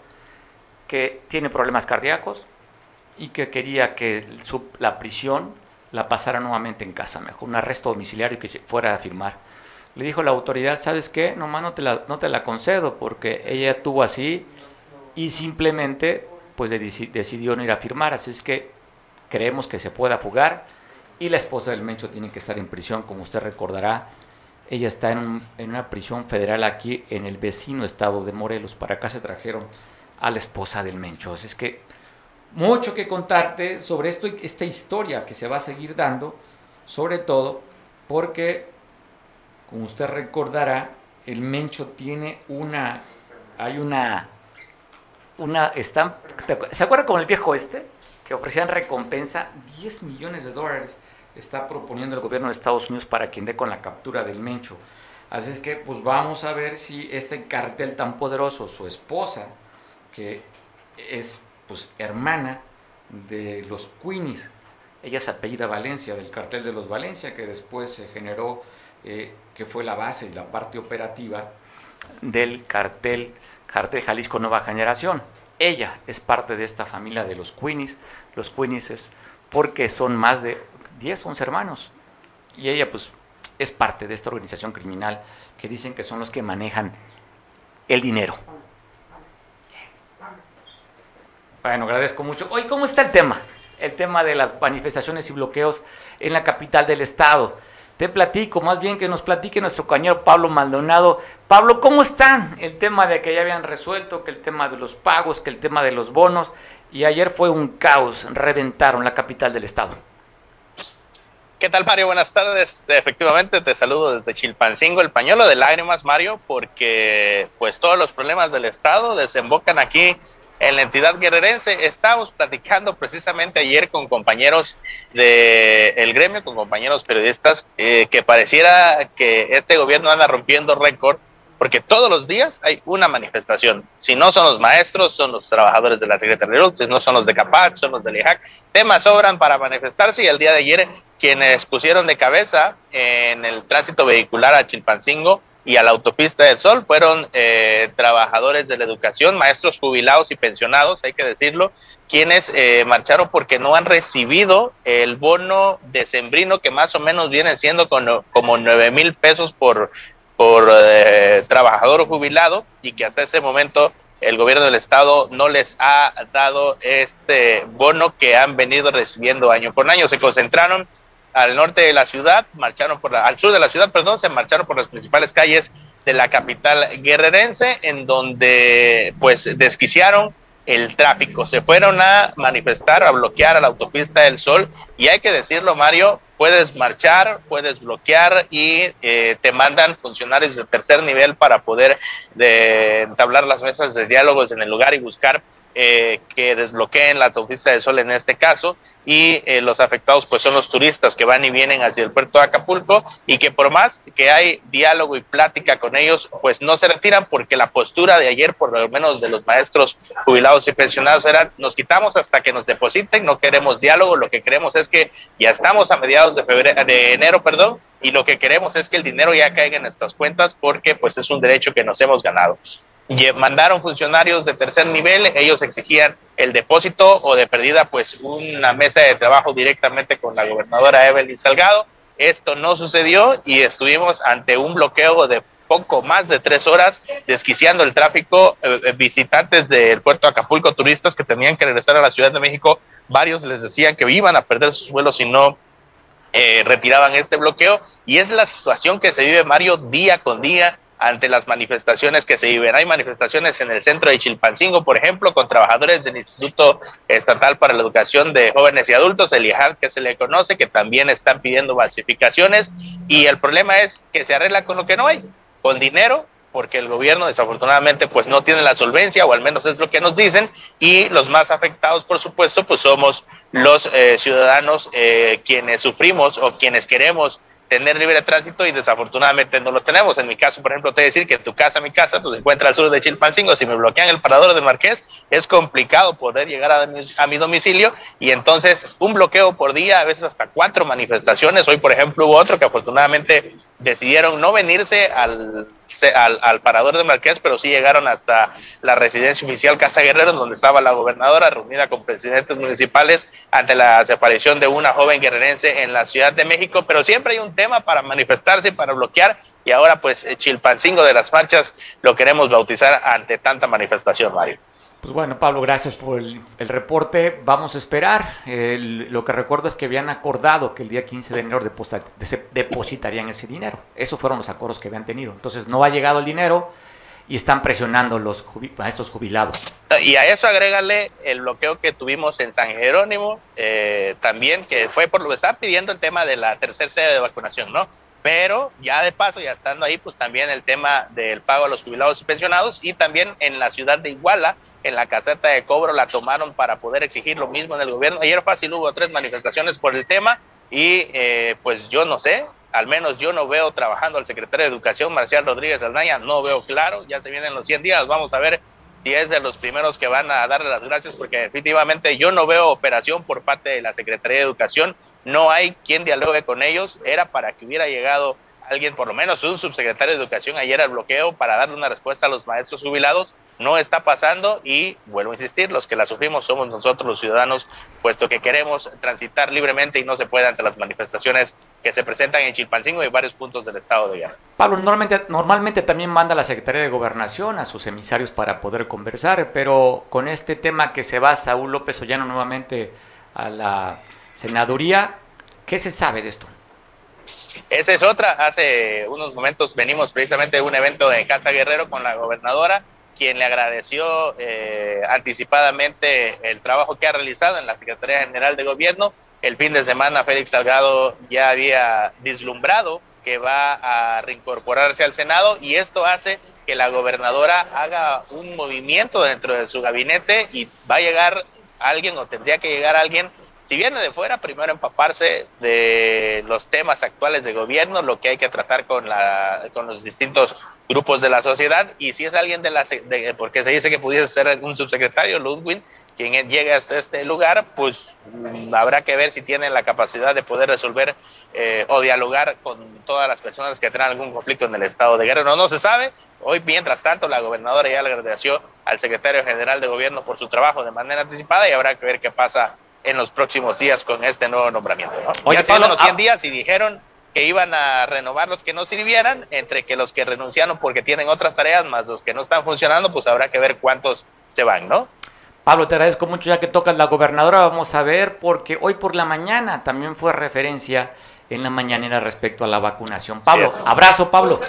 Que tiene problemas cardíacos y que quería que la prisión la pasara nuevamente en casa, mejor un arresto domiciliario que fuera a firmar le dijo la autoridad, ¿sabes qué? Nomás no te la, no te la concedo porque ella tuvo así y simplemente pues decidió no ir a firmar. Así es que creemos que se pueda fugar y la esposa del Mencho tiene que estar en prisión, como usted recordará. Ella está en, en una prisión federal aquí en el vecino estado de Morelos. Para acá se trajeron a la esposa del Mencho. Así es que mucho que contarte sobre esto, esta historia que se va a seguir dando, sobre todo porque como usted recordará, el Mencho tiene una, hay una, una, está, ¿se acuerda con el viejo este? Que ofrecían recompensa 10 millones de dólares está proponiendo el gobierno de Estados Unidos para quien dé con la captura del Mencho. Así es que, pues vamos a ver si este cartel tan poderoso, su esposa, que es pues hermana de los Queenies, ella se apellida Valencia, del cartel de los Valencia, que después se generó eh, que fue la base y la parte operativa del cartel, cartel Jalisco Nueva Generación. Ella es parte de esta familia de los Queenies. Los Queenies es porque son más de 10, 11 hermanos. Y ella pues es parte de esta organización criminal que dicen que son los que manejan el dinero. Bueno, agradezco mucho. Hoy, ¿cómo está el tema? El tema de las manifestaciones y bloqueos en la capital del estado te platico, más bien que nos platique nuestro compañero Pablo Maldonado. Pablo, ¿cómo están? El tema de que ya habían resuelto, que el tema de los pagos, que el tema de los bonos, y ayer fue un caos, reventaron la capital del estado. ¿Qué tal, Mario? Buenas tardes. Efectivamente, te saludo desde Chilpancingo, el pañuelo de lágrimas, Mario, porque pues todos los problemas del estado desembocan aquí en la entidad guerrerense. Estábamos platicando precisamente ayer con compañeros del el gremio, con compañeros periodistas, eh, que pareciera que este gobierno anda rompiendo récord porque todos los días hay una manifestación. Si no son los maestros, son los trabajadores de la Secretaría de si no son los de CAPAC, son los del IHAC. Temas sobran para manifestarse y el día de ayer quienes pusieron de cabeza en el tránsito vehicular a Chilpancingo y a la autopista del Sol fueron eh, trabajadores de la educación, maestros jubilados y pensionados, hay que decirlo, quienes eh, marcharon porque no han recibido el bono decembrino que más o menos viene siendo como nueve mil pesos por por eh, trabajador jubilado y que hasta ese momento el gobierno del estado no les ha dado este bono que han venido recibiendo año por año. Se concentraron al norte de la ciudad, marcharon por al sur de la ciudad, perdón, se marcharon por las principales calles de la capital guerrerense, en donde pues desquiciaron el tráfico. Se fueron a manifestar, a bloquear a la autopista del Sol y hay que decirlo, Mario, puedes marchar, puedes bloquear y eh, te mandan funcionarios de tercer nivel para poder de, entablar las mesas de diálogos en el lugar y buscar eh, que desbloqueen la autopista del Sol en este caso y eh, los afectados pues son los turistas que van y vienen hacia el puerto de Acapulco y que por más que hay diálogo y plática con ellos pues no se retiran porque la postura de ayer por lo menos de los maestros jubilados y pensionados era nos quitamos hasta que nos depositen, no queremos diálogo, lo que queremos es que ya estamos a mediados de febrero de enero, perdón, y lo que queremos es que el dinero ya caiga en nuestras cuentas porque pues es un derecho que nos hemos ganado mandaron funcionarios de tercer nivel, ellos exigían el depósito o de perdida pues una mesa de trabajo directamente con la gobernadora Evelyn Salgado. Esto no sucedió y estuvimos ante un bloqueo de poco más de tres horas desquiciando el tráfico. Eh, eh, visitantes del puerto de Acapulco, turistas que tenían que regresar a la Ciudad de México, varios les decían que iban a perder sus vuelos si no eh, retiraban este bloqueo. Y es la situación que se vive, Mario, día con día ante las manifestaciones que se viven. Hay manifestaciones en el centro de Chilpancingo, por ejemplo, con trabajadores del Instituto Estatal para la Educación de Jóvenes y Adultos, el IHAD que se le conoce, que también están pidiendo basificaciones y el problema es que se arregla con lo que no hay, con dinero, porque el gobierno desafortunadamente pues no tiene la solvencia o al menos es lo que nos dicen y los más afectados por supuesto pues somos los eh, ciudadanos eh, quienes sufrimos o quienes queremos tener libre tránsito y desafortunadamente no lo tenemos. En mi caso, por ejemplo, te voy a decir que tu casa, mi casa, pues se encuentra al sur de Chilpancingo. Si me bloquean el parador de Marqués, es complicado poder llegar a mi, a mi, domicilio y entonces un bloqueo por día, a veces hasta cuatro manifestaciones. Hoy, por ejemplo, hubo otro que afortunadamente decidieron no venirse al, al, parador de Marqués, pero sí llegaron hasta la residencia oficial Casa Guerrero, donde estaba la gobernadora reunida con presidentes municipales ante la desaparición de una joven guerrerense en la Ciudad de México. Pero siempre hay un tema para manifestarse, para bloquear, y ahora pues Chilpancingo de las marchas lo queremos bautizar ante tanta manifestación, Mario. Pues bueno, Pablo, gracias por el, reporte. Vamos a esperar. lo que recuerdo es que habían acordado que el día 15 de enero depositarían ese dinero. Esos fueron los acuerdos que habían tenido. Entonces no ha llegado el dinero y están presionando los a estos jubilados. Y a eso agrégale el bloqueo que tuvimos en San Jerónimo, eh, también, que fue por lo que estaba pidiendo el tema de la tercera sede de vacunación, ¿no? Pero ya de paso, ya estando ahí, pues también el tema del pago a los jubilados y pensionados y también en la ciudad de Iguala, en la caseta de cobro la tomaron para poder exigir lo mismo en el gobierno. Ayer fácil hubo tres manifestaciones por el tema y eh, pues yo no sé, al menos yo no veo trabajando al secretario de Educación, Marcial Rodríguez Aldaña, no veo claro, ya se vienen los 100 días, vamos a ver si es de los primeros que van a darle las gracias, porque definitivamente yo no veo operación por parte de la Secretaría de Educación, no hay quien dialogue con ellos, era para que hubiera llegado alguien, por lo menos un subsecretario de Educación ayer al bloqueo para darle una respuesta a los maestros jubilados, no está pasando y vuelvo a insistir, los que la sufrimos somos nosotros los ciudadanos, puesto que queremos transitar libremente y no se puede ante las manifestaciones que se presentan en Chilpancingo y varios puntos del estado de Guerrero. Pablo, normalmente, normalmente también manda la Secretaría de Gobernación a sus emisarios para poder conversar, pero con este tema que se va Saúl López Ollano nuevamente a la senaduría, ¿qué se sabe de esto? Esa es otra. Hace unos momentos venimos precisamente de un evento de Cata Guerrero con la gobernadora, quien le agradeció eh, anticipadamente el trabajo que ha realizado en la Secretaría General de Gobierno. El fin de semana Félix Salgado ya había vislumbrado que va a reincorporarse al Senado y esto hace que la gobernadora haga un movimiento dentro de su gabinete y va a llegar alguien o tendría que llegar alguien si viene de fuera, primero empaparse de los temas actuales de gobierno, lo que hay que tratar con, la, con los distintos grupos de la sociedad, y si es alguien de la, de, porque se dice que pudiese ser un subsecretario, Ludwig, quien llegue hasta este lugar, pues mm, habrá que ver si tiene la capacidad de poder resolver eh, o dialogar con todas las personas que tengan algún conflicto en el estado de Guerrero. No, se sabe. Hoy, mientras tanto, la gobernadora ya le agradeció al secretario general de gobierno por su trabajo de manera anticipada y habrá que ver qué pasa en los próximos días con este nuevo nombramiento. ¿no? ya Pablo, los 100 ah, días y dijeron que iban a renovar los que no sirvieran, entre que los que renunciaron porque tienen otras tareas, más los que no están funcionando, pues habrá que ver cuántos se van, ¿no? Pablo, te agradezco mucho ya que tocas la gobernadora, vamos a ver, porque hoy por la mañana también fue referencia en la mañanera respecto a la vacunación. Pablo, abrazo, Pablo.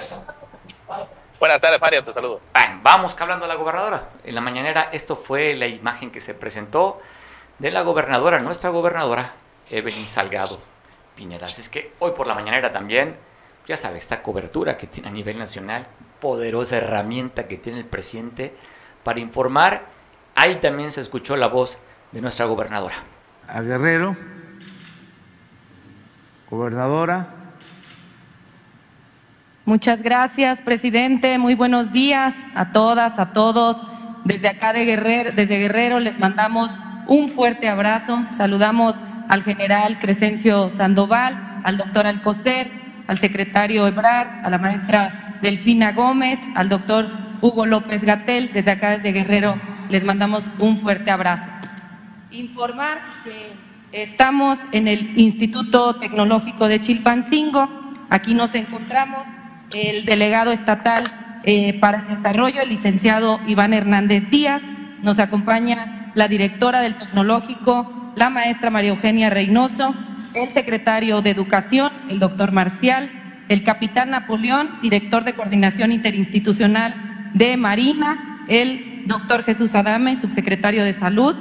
Buenas tardes, Mario, te saludo. vamos hablando a la gobernadora. En la mañanera esto fue la imagen que se presentó de la gobernadora, nuestra gobernadora, Evelyn Salgado Pineda. Así es que hoy por la mañana también, ya sabes, esta cobertura que tiene a nivel nacional, poderosa herramaenta que tiene el presidente para informar. Ahí también se escuchó la voz de nuestra gobernadora. A Guerrero, gobernadora. Muchas gracias, presidente. Muy buenos días a todas, a todos. Desde acá de Guerrero, desde Guerrero les mandamos un fuerte abrazo. Saludamos al general Crescencio Sandoval, al doctor Alcocer, al secretario Ebrard, a la maestra Delfina Gómez, al doctor Hugo López Gatel. Desde acá, desde Guerrero, les mandamos un fuerte abrazo. Informar que estamos en el Instituto Tecnológico de Chilpancingo. Aquí nos encontramos el delegado estatal eh, para el desarrollo, el licenciado Iván Hernández Díaz. Nos acompaña la directora del tecnológico, la maestra María Eugenia Reynoso, el secretario de Educación, el doctor Marcial, el capitán Napoleón, director de Coordinación Interinstitucional de Marina, el doctor Jesús Adame, subsecretario de Salud,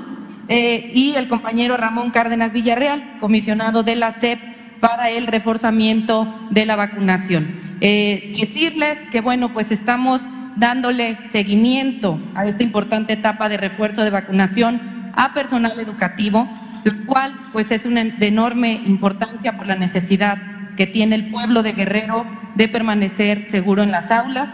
eh, y el compañero Ramón Cárdenas Villarreal, comisionado de la CEP para el reforzamiento de la vacunación. Eh, decirles que, bueno, pues estamos dándole seguimiento a esta importante etapa de refuerzo de vacunación a personal educativo, lo cual pues es una de enorme importancia por la necesidad que tiene el pueblo de Guerrero de permanecer seguro en las aulas.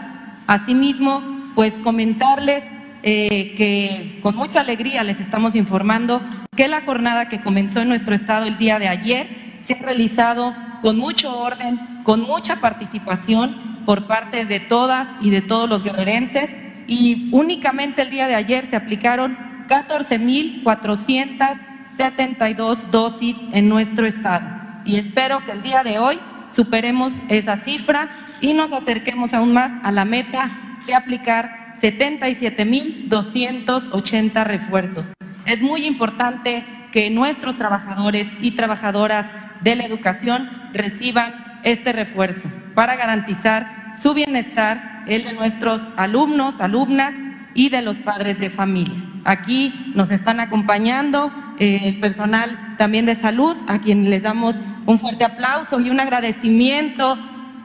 Asimismo, pues comentarles eh, que con mucha alegría les estamos informando que la jornada que comenzó en nuestro estado el día de ayer se ha realizado con mucho orden, con mucha participación por parte de todas y de todos los guerrerenses y únicamente el día de ayer se aplicaron 14.472 dosis en nuestro estado y espero que el día de hoy superemos esa cifra y nos acerquemos aún más a la meta de aplicar 77.280 refuerzos. Es muy importante que nuestros trabajadores y trabajadoras de la educación reciban este refuerzo para garantizar su bienestar, el de nuestros alumnos, alumnas y de los padres de familia. Aquí nos están acompañando eh, el personal también de salud, a quien les damos un fuerte aplauso y un agradecimiento.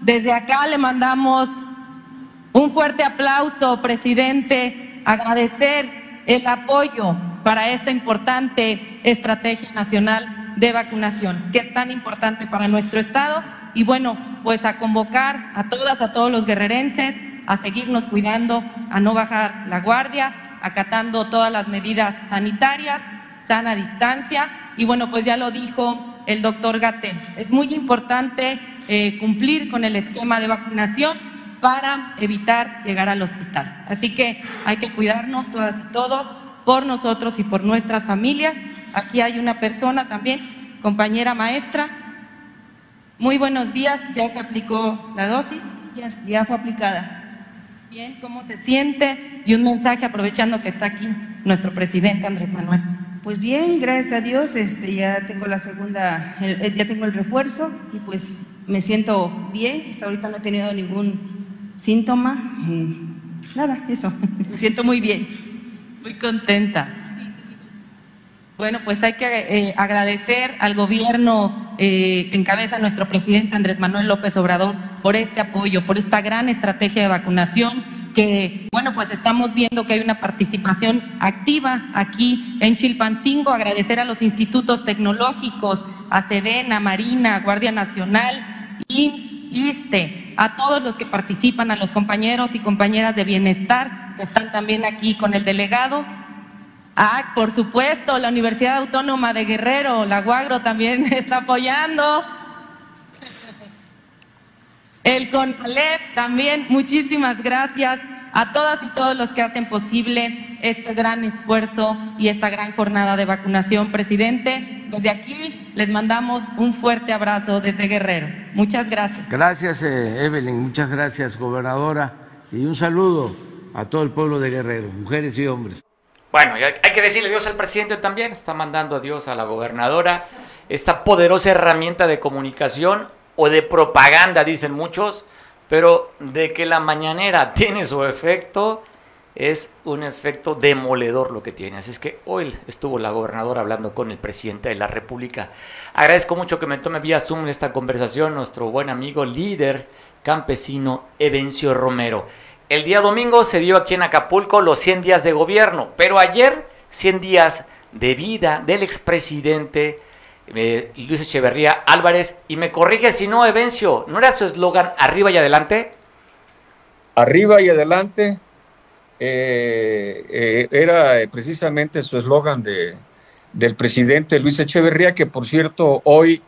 Desde acá le mandamos un fuerte aplauso, presidente, agradecer el apoyo para esta importante estrategia nacional de vacunación, que es tan importante para nuestro Estado y bueno, pues a convocar a todas, a todos los guerrerenses a seguirnos cuidando, a no bajar la guardia, acatando todas las medidas sanitarias, sana distancia y bueno, pues ya lo dijo el doctor Gatel, es muy importante eh, cumplir con el esquema de vacunación para evitar llegar al hospital. Así que hay que cuidarnos todas y todos por nosotros y por nuestras familias. Aquí hay una persona también, compañera maestra, muy buenos días, ¿ya se aplicó la dosis? Ya, ya fue aplicada. Bien, ¿cómo se siente? Y un mensaje aprovechando que está aquí nuestro presidente Andrés Manuel. Pues bien, gracias a Dios, este, ya tengo la segunda, ya tengo el refuerzo y pues me siento bien. Hasta ahorita no he tenido ningún síntoma. nada, eso. me siento muy bien. Muy contenta. Bueno, pues hay que eh, agradecer al gobierno eh, que encabeza nuestro presidente Andrés Manuel López Obrador por este apoyo, por esta gran estrategia de vacunación que, bueno, pues estamos viendo que hay una participación activa aquí en Chilpancingo. Agradecer a los institutos tecnológicos, a Sedena, Marina, Guardia Nacional, IMSS, ISTE, a todos los que participan, a los compañeros y compañeras de bienestar que están también aquí con el delegado Ah, por supuesto, la Universidad Autónoma de Guerrero, la Guagro también está apoyando. El CONALEP también, muchísimas gracias a todas y todos los que hacen posible este gran esfuerzo y esta gran jornada de vacunación, presidente. Desde aquí les mandamos un fuerte abrazo desde Guerrero. Muchas gracias. Gracias, eh, Evelyn, muchas gracias, gobernadora, y un saludo a todo el pueblo de Guerrero, mujeres y hombres. Bueno, hay que decirle Dios al presidente también, está mandando a Dios a la gobernadora esta poderosa herramienta de comunicación o de propaganda, dicen muchos, pero de que la mañanera tiene su efecto, es un efecto demoledor lo que tiene. Así es que hoy estuvo la gobernadora hablando con el presidente de la República. Agradezco mucho que me tome vía Zoom esta conversación nuestro buen amigo líder campesino Evencio Romero. El día domingo se dio aquí en Acapulco los 100 días de gobierno, pero ayer 100 días de vida del expresidente eh, Luis Echeverría Álvarez. Y me corrige si no, Evencio, ¿no era su eslogan arriba y adelante? Arriba y adelante eh, eh, era precisamente su eslogan de, del presidente Luis Echeverría, que por cierto hoy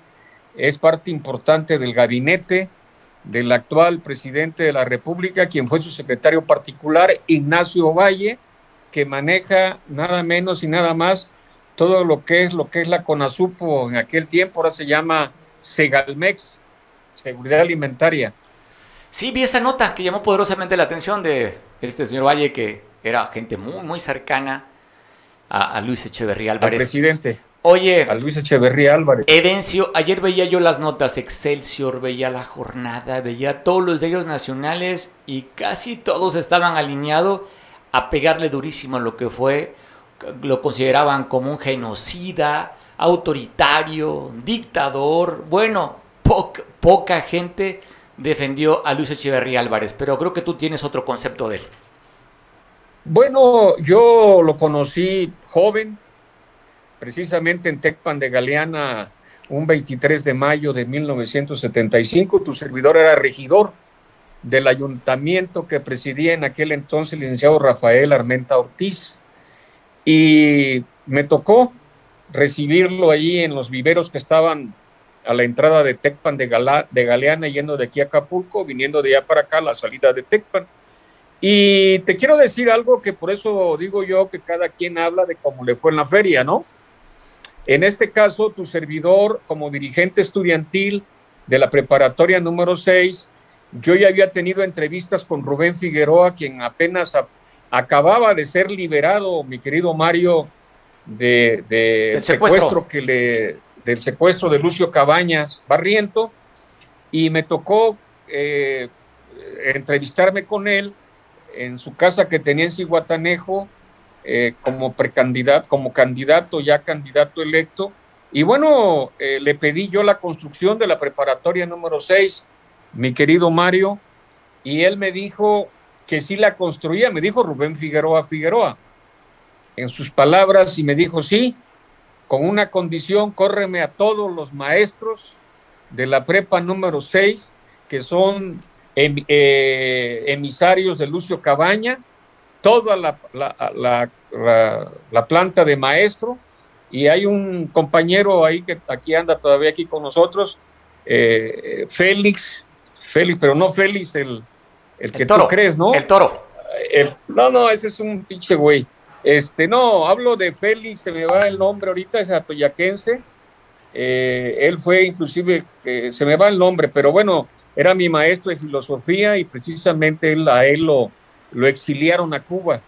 es parte importante del gabinete del actual presidente de la República, quien fue su secretario particular, Ignacio Valle, que maneja nada menos y nada más todo lo que es lo que es la CONASUPO en aquel tiempo, ahora se llama Segalmex, Seguridad Alimentaria. Sí, vi esa nota que llamó poderosamente la atención de este señor Valle, que era gente muy, muy cercana a, Luis Echeverría Álvarez. presidente. Oye, a Luis Echeverría Álvarez. Evencio, ayer veía yo las notas Excelsior, veía la jornada, veía todos los diarios nacionales y casi todos estaban alineados a pegarle durísimo a lo que fue, lo consideraban como un genocida, autoritario, dictador. Bueno, poca gente defendió a Luis Echeverría Álvarez, pero creo que tú tienes otro concepto de él. Bueno, yo lo conocí joven, precisamente en Tecpan de Galeana, un 23 de mayo de 1975. Tu servidor era regidor del ayuntamiento que presidía en aquel entonces el licenciado Rafael Armenta Ortiz. Y me tocó recibirlo allí en los viveros que estaban a la entrada de Tecpan de, de Galeana, yendo de aquí a Acapulco, viniendo de allá para acá, la salida de Tecpan. Y te quiero decir algo que por eso digo yo que cada quien habla de cómo le fue en la feria, ¿no? En este caso, tu servidor como dirigente estudiantil de la preparatoria número 6, yo ya había tenido entrevistas con Rubén Figueroa, quien apenas acababa de ser liberado, mi querido Mario, de, del secuestro. que le del secuestro de Lucio Cabañas Barriento y me tocó eh, entrevistarme con él en su casa que tenía en Ciguatanejo eh, como precandidato, como candidato, ya candidato electo. Y bueno, eh, le pedí yo la construcción de la preparatoria número 6, mi querido Mario, y él me dijo que sí la construía, me dijo Rubén Figueroa Figueroa, en sus palabras, y me dijo, sí, con una condición, córreme a todos los maestros de la prepa número 6, que son em, eh, emisarios de Lucio Cabaña, toda la, la, la, planta de maestro y hay un compañero ahí que aquí anda todavía aquí con nosotros, eh, Félix, Félix, pero no Félix el, el, que tú crees, ¿no? El toro. no, no, ese es un pinche güey. Este, no, hablo de Félix, se me va el nombre ahorita, es atoyaquense. Eh, él fue inclusive, eh, se me va el nombre, pero bueno, era mi maestro de filosofía y precisamente él, a él lo, lo exiliaron a Cuba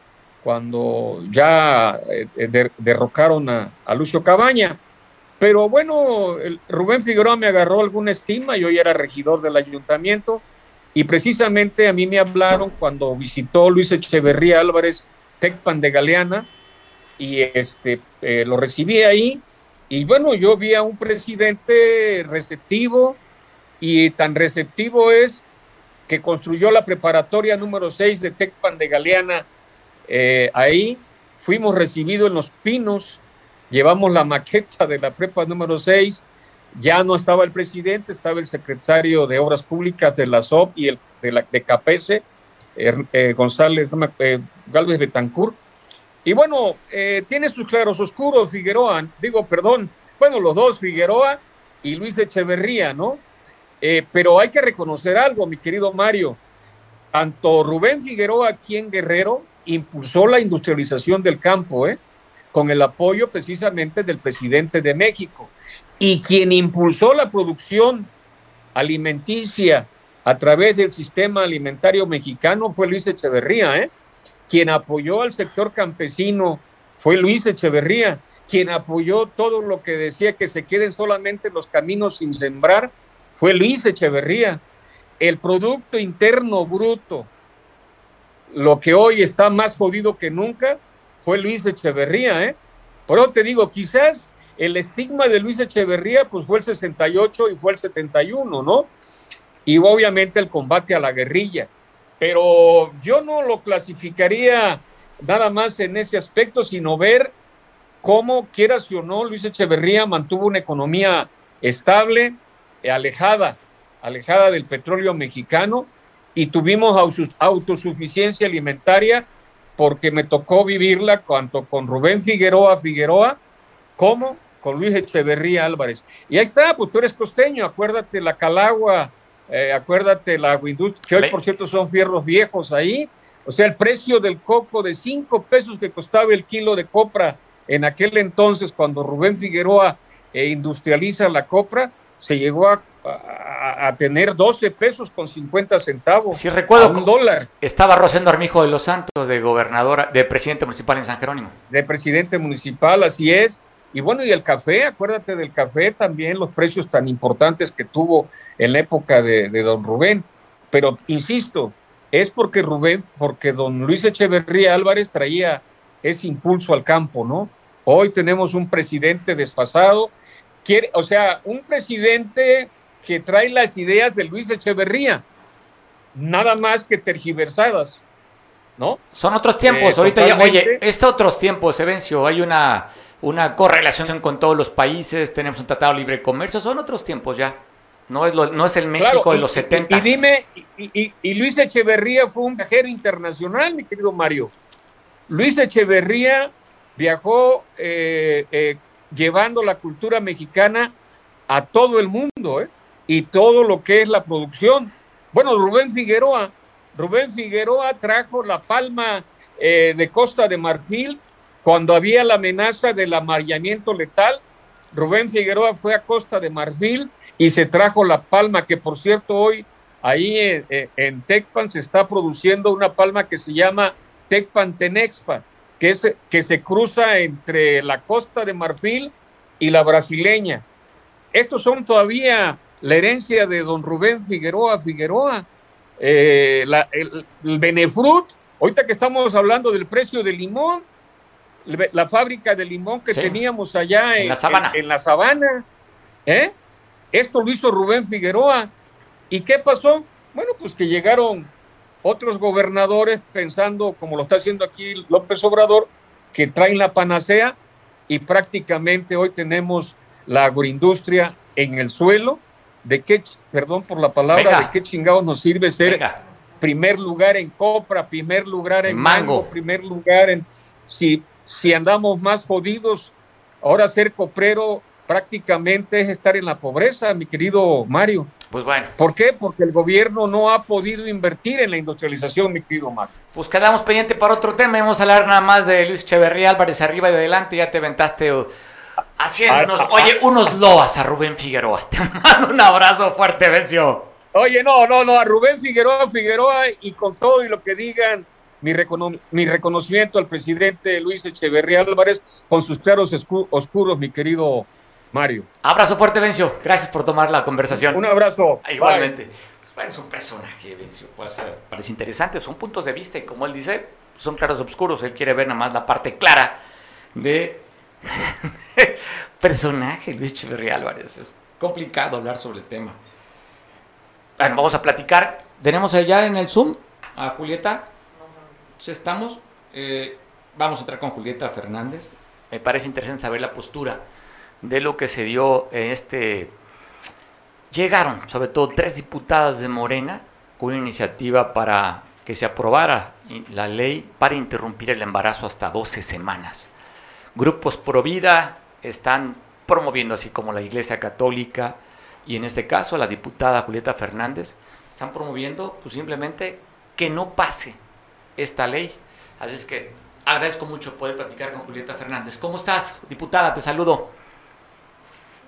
cuando ya eh, derrocaron a, Lucio Cabaña. Pero bueno, Rubén Figueroa me agarró alguna estima, yo ya era regidor del ayuntamiento y precisamente a mí me hablaron cuando visitó Luis Echeverría Álvarez Tecpan de Galeana y este, eh, lo recibí ahí Y bueno, yo vi a un presidente receptivo y tan receptivo es que construyó la preparatoria número 6 de Tecpan de Galeana eh, ahí. Fuimos recibidos en Los Pinos, llevamos la maqueta de la prepa número 6. Ya no estaba el presidente, estaba el secretario de Obras Públicas de la SOP y el de, la, de CAPESE, er, eh, González eh, Galvez Betancourt. Y bueno, tiene sus claros oscuros Figueroa, digo, perdón, bueno, los dos, Figueroa y Luis Echeverría, ¿no? Eh, pero hay que reconocer algo, mi querido Mario. Tanto Rubén Figueroa aquí en Guerrero impulsó la industrialización del campo, ¿eh? con el apoyo precisamente del presidente de México. Y quien impulsó la producción alimenticia a través del sistema alimentario mexicano fue Luis Echeverría, ¿eh? Quien apoyó al sector campesino fue Luis Echeverría. Quien apoyó todo lo que decía que se queden solamente los caminos sin sembrar fue Luis Echeverría. El Producto Interno Bruto, lo que hoy está más jodido que nunca, fue Luis Echeverría. ¿eh? Por eso te digo, quizás el estigma de Luis Echeverría pues fue el 68 y fue el 71, ¿no? Y obviamente el combate a la guerrilla pero yo no lo clasificaría nada más en ese aspecto, sino ver cómo, quieras o no, Luis Echeverría mantuvo una economía estable, alejada, alejada del petróleo mexicano, y tuvimos autosuficiencia alimentaria porque me tocó vivirla tanto con Rubén Figueroa Figueroa como con Luis Echeverría Álvarez. Y ahí está, pues tú eres costeño, acuérdate la Calagua, eh, acuérdate, la agroindustria, que hoy por cierto son fierros viejos ahí. O sea, el precio del coco de cinco pesos que costaba el kilo de copra en aquel entonces, cuando Rubén Figueroa eh, industrializa la copra, se llegó a, a, tener 12 pesos con 50 centavos. Sí, recuerdo. un dólar. Estaba Rosendo Armijo de los Santos, de gobernadora, de presidente municipal en San Jerónimo. De presidente municipal, así es. Y bueno, y el café, acuérdate del café también, los precios tan importantes que tuvo en la época de, don Rubén. Pero insisto, es porque Rubén, porque don Luis Echeverría Álvarez traía ese impulso al campo, ¿no? Hoy tenemos un presidente desfasado, quiere, o sea, un presidente que trae las ideas de Luis Echeverría, nada más que tergiversadas, ¿no? Son otros tiempos, eh, ahorita ya, oye, estos otros tiempos, Evencio, hay una una correlación con todos los países, tenemos un tratado de libre comercio, son otros tiempos ya. No es, no es el México de los 70. Y, dime, y, Luis Echeverría fue un viajero internacional, mi querido Mario. Luis Echeverría viajó eh, eh, llevando la cultura mexicana a todo el mundo, ¿eh? y todo lo que es la producción. Bueno, Rubén Figueroa, Rubén Figueroa trajo la palma de Costa de Marfil cuando había la amenaza del amarillamiento letal, Rubén Figueroa fue a Costa de Marfil y se trajo la palma, que por cierto hoy ahí en, Tecpan se está produciendo una palma que se llama Tecpan Tenexpa, que, es, que se cruza entre la Costa de Marfil y la brasileña. Estos son todavía la herencia de don Rubén Figueroa Figueroa. Eh, el, el Benefrut, ahorita que estamos hablando del precio del limón, la fábrica de limón que teníamos allá en, la sabana. ¿eh? Esto lo hizo Rubén Figueroa. ¿Y qué pasó? Bueno, pues que llegaron otros gobernadores pensando, como lo está haciendo aquí López Obrador, que traen la panacea y prácticamente hoy tenemos la agroindustria en el suelo. ¿De qué, perdón por la palabra, de qué chingados nos sirve ser primer lugar en copra, primer lugar en mango, primer lugar en... Si si andamos más jodidos, ahora ser coprero prácticamente es estar en la pobreza, mi querido Mario. Pues bueno. ¿Por qué? Porque el gobierno no ha podido invertir en la industrialización, mi querido Mario. Pues quedamos pendiente para otro tema. Vamos a hablar nada más de Luis Echeverría Álvarez arriba y adelante. Ya te aventaste uh, haciendo unos, oye, unos loas a Rubén Figueroa. Te mando un abrazo fuerte, Vencio. Oye, no, no, no, a Rubén Figueroa, Figueroa y con todo y lo que digan, mi, mi reconocimiento al presidente Luis Echeverría Álvarez con sus claros oscuros, mi querido Mario. Abrazo fuerte, Vencio. Gracias por tomar la conversación. Un abrazo. Ah, igualmente. es un personaje, Vencio. Parece interesante. Son puntos de vista y como él dice, son claros oscuros. Él quiere ver nada más la parte clara de Personaje, Luis Echeverría Álvarez. Es complicado hablar sobre el tema. Bueno, vamos a platicar. Tenemos allá en el Zoom a Julieta. Estamos. Eh, vamos a entrar con Julieta Fernández. Me parece interesante saber la postura de lo que se dio en este... Llegaron, sobre todo, tres diputadas de Morena con una iniciativa para que se aprobara la ley para interrumpir el embarazo hasta 12 semanas. Grupos pro vida están promoviendo, así como la Iglesia Católica y en este caso la diputada Julieta Fernández, están promoviendo pues, simplemente que no pase esta ley. Así es que agradezco mucho poder platicar con Julieta Fernández. ¿Cómo estás, diputada? Te saludo.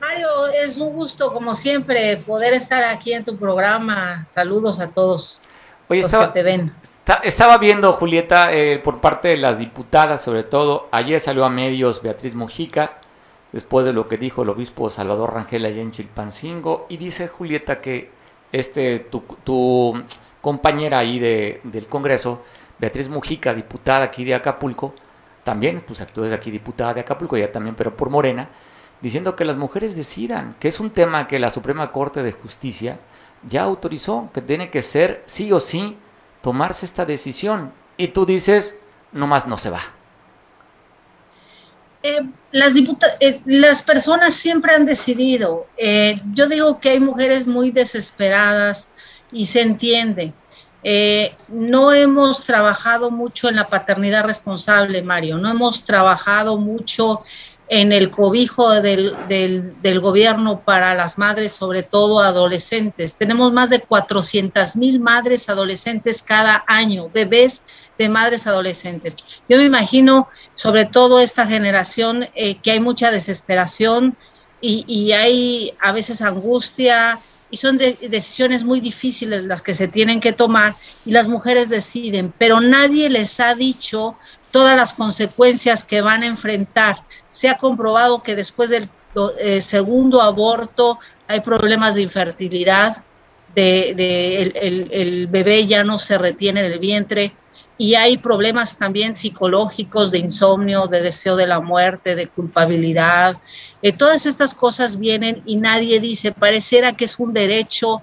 Mario, es un gusto, como siempre, poder estar aquí en tu programa. Saludos a todos. Oye, estaba, te ven. estaba viendo, Julieta, eh, por parte de las diputadas, sobre todo, ayer salió a medios Beatriz Mujica, después de lo que dijo el obispo Salvador Rangel allá en Chilpancingo, y dice Julieta que este, tu, compañera ahí de, del Congreso, Beatriz Mujica, diputada aquí de Acapulco, también, pues actúa desde aquí diputada de Acapulco, ya también, pero por Morena, diciendo que las mujeres decidan, que es un tema que la Suprema Corte de Justicia ya autorizó, que tiene que ser sí o sí tomarse esta decisión. Y tú dices, nomás no se va. Eh, las, eh, las personas siempre han decidido. Eh, yo digo que hay mujeres muy desesperadas y se entiende. no hemos trabajado mucho en la paternidad responsable, Mario. No hemos trabajado mucho en el cobijo del, del, gobierno para las madres, sobre todo adolescentes. Tenemos más de 400 mil madres adolescentes cada año, bebés de madres adolescentes. Yo me imagino, sobre todo esta generación, eh, que hay mucha desesperación y, y, hay a veces angustia y son decisiones muy difíciles las que se tienen que tomar y las mujeres deciden, pero nadie les ha dicho todas las consecuencias que van a enfrentar se ha comprobado que después del eh, segundo aborto hay problemas de infertilidad, de, el, bebé ya no se retiene en el vientre y hay problemas también psicológicos de insomnio, de deseo de la muerte, de culpabilidad. Eh, todas estas cosas vienen y nadie dice, pareciera que es un derecho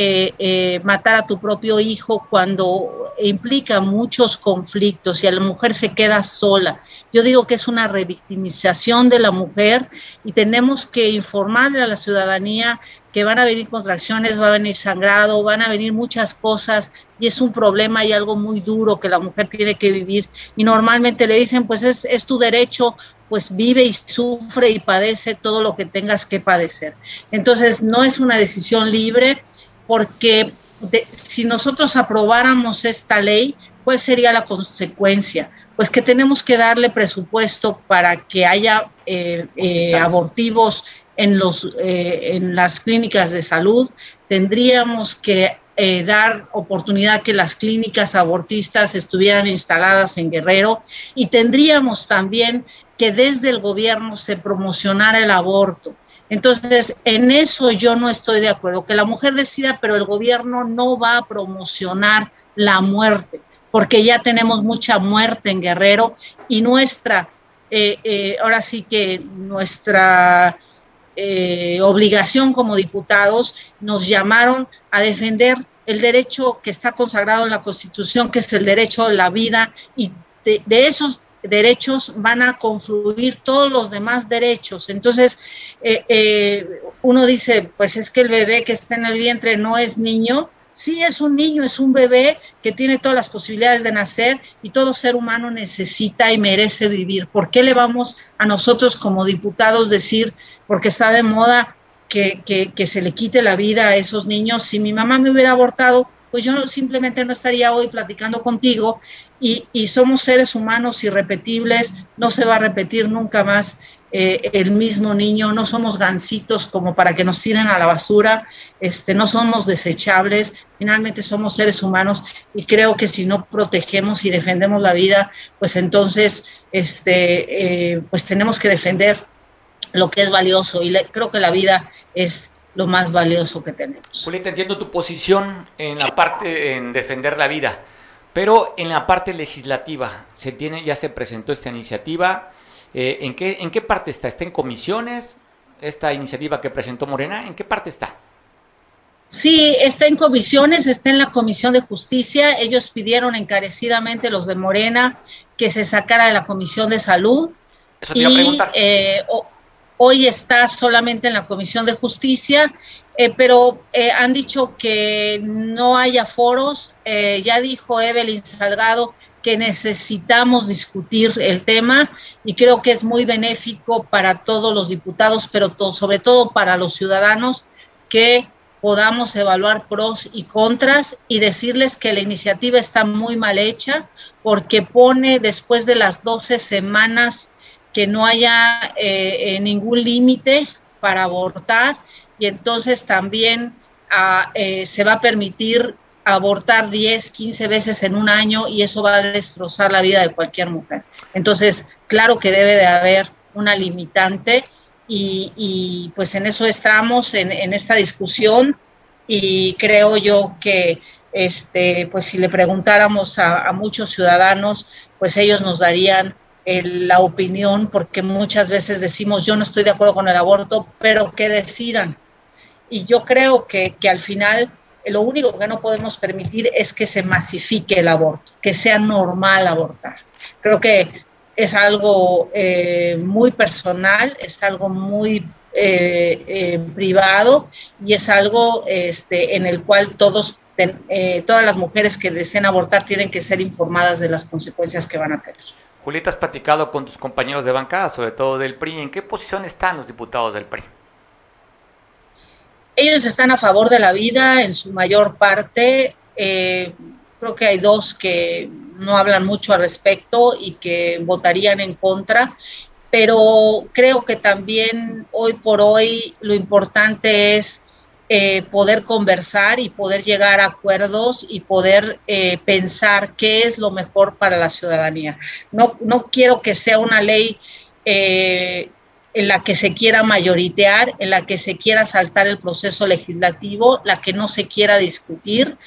eh, eh, matar a tu propio hijo cuando implica muchos conflictos y a la mujer se queda sola. Yo digo que es una revictimización de la mujer y tenemos que informarle a la ciudadanía que van a venir contracciones, va a venir sangrado, van a venir muchas cosas y es un problema y algo muy duro que la mujer tiene que vivir. Y normalmente le dicen, pues es, es tu derecho, pues vive y sufre y padece todo lo que tengas que padecer. Entonces, no es una decisión libre porque si nosotros aprobáramos esta ley, ¿cuál sería la consecuencia? Pues que tenemos que darle presupuesto para que haya eh, eh, abortivos en, los, eh, en las clínicas de salud, tendríamos que dar oportunidad que las clínicas abortistas estuvieran instaladas en Guerrero y tendríamos también que desde el gobierno se promocionara el aborto entonces, en eso yo no estoy de acuerdo, que la mujer decida, pero el gobierno no va a promocionar la muerte, porque ya tenemos mucha muerte en Guerrero y nuestra, eh, eh, ahora sí que nuestra eh, obligación como diputados nos llamaron a defender el derecho que está consagrado en la Constitución, que es el derecho a la vida, y de, de esos derechos van a confluir todos los demás derechos. Entonces, eh, eh, uno dice, pues es que el bebé que está en el vientre no es niño. Sí, es un niño, es un bebé que tiene todas las posibilidades de nacer y todo ser humano necesita y merece vivir. ¿Por qué le vamos a nosotros como diputados decir, porque está de moda, que, que, que se le quite la vida a esos niños? Si mi mamá me hubiera abortado, pues yo simplemente no estaría hoy platicando contigo y, somos seres humanos irrepetibles, no se va a repetir nunca más eh, el mismo niño, no somos gansitos como para que nos tiren a la basura, este, no somos desechables, finalmente somos seres humanos y creo que si no protegemos y defendemos la vida, pues entonces este, eh, pues tenemos que defender lo que es valioso y creo que la vida es lo más valioso que tenemos. Julieta, entiendo tu posición en la parte en defender la vida, pero en la parte legislativa se tiene ya se presentó esta iniciativa Eh, ¿en, qué, ¿En qué parte está? ¿Está en comisiones? Esta iniciativa que presentó Morena, ¿en qué parte está? Sí, está en comisiones, está en la Comisión de Justicia. Ellos pidieron encarecidamente, los de Morena, que se sacara de la Comisión de Salud. Eso te iba a preguntar. Eh, hoy está solamente en la Comisión de Justicia, eh, pero eh, han dicho que no haya foros. ya dijo Evelyn Salgado que necesitamos discutir el tema y creo que es muy benéfico para todos los diputados, pero sobre todo para los ciudadanos que podamos evaluar pros y contras y decirles que la iniciativa está muy mal hecha porque pone después de las 12 semanas que no haya eh, eh, ningún límite para abortar y entonces también ah, eh, se va a permitir abortar 10, 15 veces en un año y eso va a destrozar la vida de cualquier mujer. Entonces, claro que debe de haber una limitante y, pues en eso estamos, en, esta discusión, y creo yo que este, pues si le preguntáramos a, muchos ciudadanos, pues ellos nos darían la opinión, porque muchas veces decimos, yo no estoy de acuerdo con el aborto, pero que decidan. Y yo creo que, que al final lo único que no podemos permitir es que se masifique el aborto, que sea normal abortar. Creo que es algo eh, muy personal, es algo muy eh, eh, privado y es algo este, en el cual todos, todas las mujeres que deseen abortar tienen que ser informadas de las consecuencias que van a tener. Julieta, has platicado con tus compañeros de bancada, sobre todo del PRI. ¿En qué posición están los diputados del PRI? Ellos están a favor de la vida en su mayor parte. creo que hay dos que no hablan mucho al respecto y que votarían en contra, pero creo que también hoy por hoy lo importante es eh, poder conversar y poder llegar a acuerdos y poder eh, pensar qué es lo mejor para la ciudadanía. No, no quiero que sea una ley eh, en la que se quiera mayoritear, en la que se quiera saltar el proceso legislativo, la que no se quiera discutir.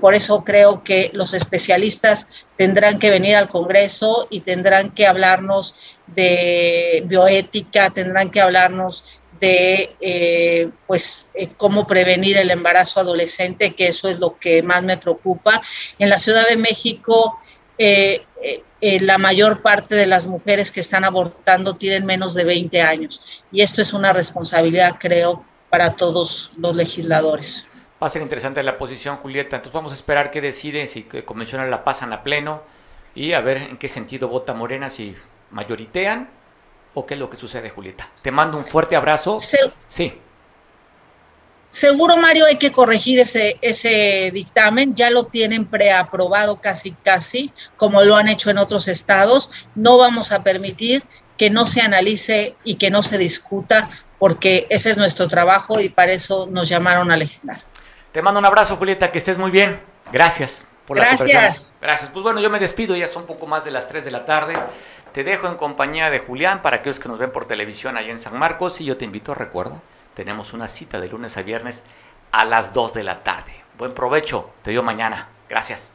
Por eso creo que los especialistas tendrán que venir al Congreso y tendrán que hablarnos de bioética, tendrán que hablarnos de eh, pues eh, cómo prevenir el embarazo adolescente, que eso es lo que más me preocupa. En la Ciudad de México eh, la mayor parte de las mujeres que están abortando tienen menos de 20 años. Y esto es una responsabilidad, creo, para todos los legisladores. Va a ser interesante la posición, Julieta. Entonces vamos a esperar qué decide, si convencional la pasan a pleno y a ver en qué sentido vota Morena, si mayoritean o qué es lo que sucede, Julieta. Te mando un fuerte abrazo. sí. Seguro, Mario, hay que corregir ese, ese dictamen, ya lo tienen preaprobado casi, casi, como lo han hecho en otros estados. No vamos a permitir que no se analice y que no se discuta, porque ese es nuestro trabajo y para eso nos llamaron a legislar. Te mando un abrazo, Julieta, que estés muy bien. Gracias por la Gracias. Gracias. Pues bueno, yo me despido, ya son un poco más de las 3 de la tarde. Te dejo en compañía de Julián para aquellos que nos ven por televisión allá en San Marcos y yo te invito, recuerda, tenemos una cita de lunes a viernes a las 2 de la tarde. Buen provecho, te veo mañana. Gracias.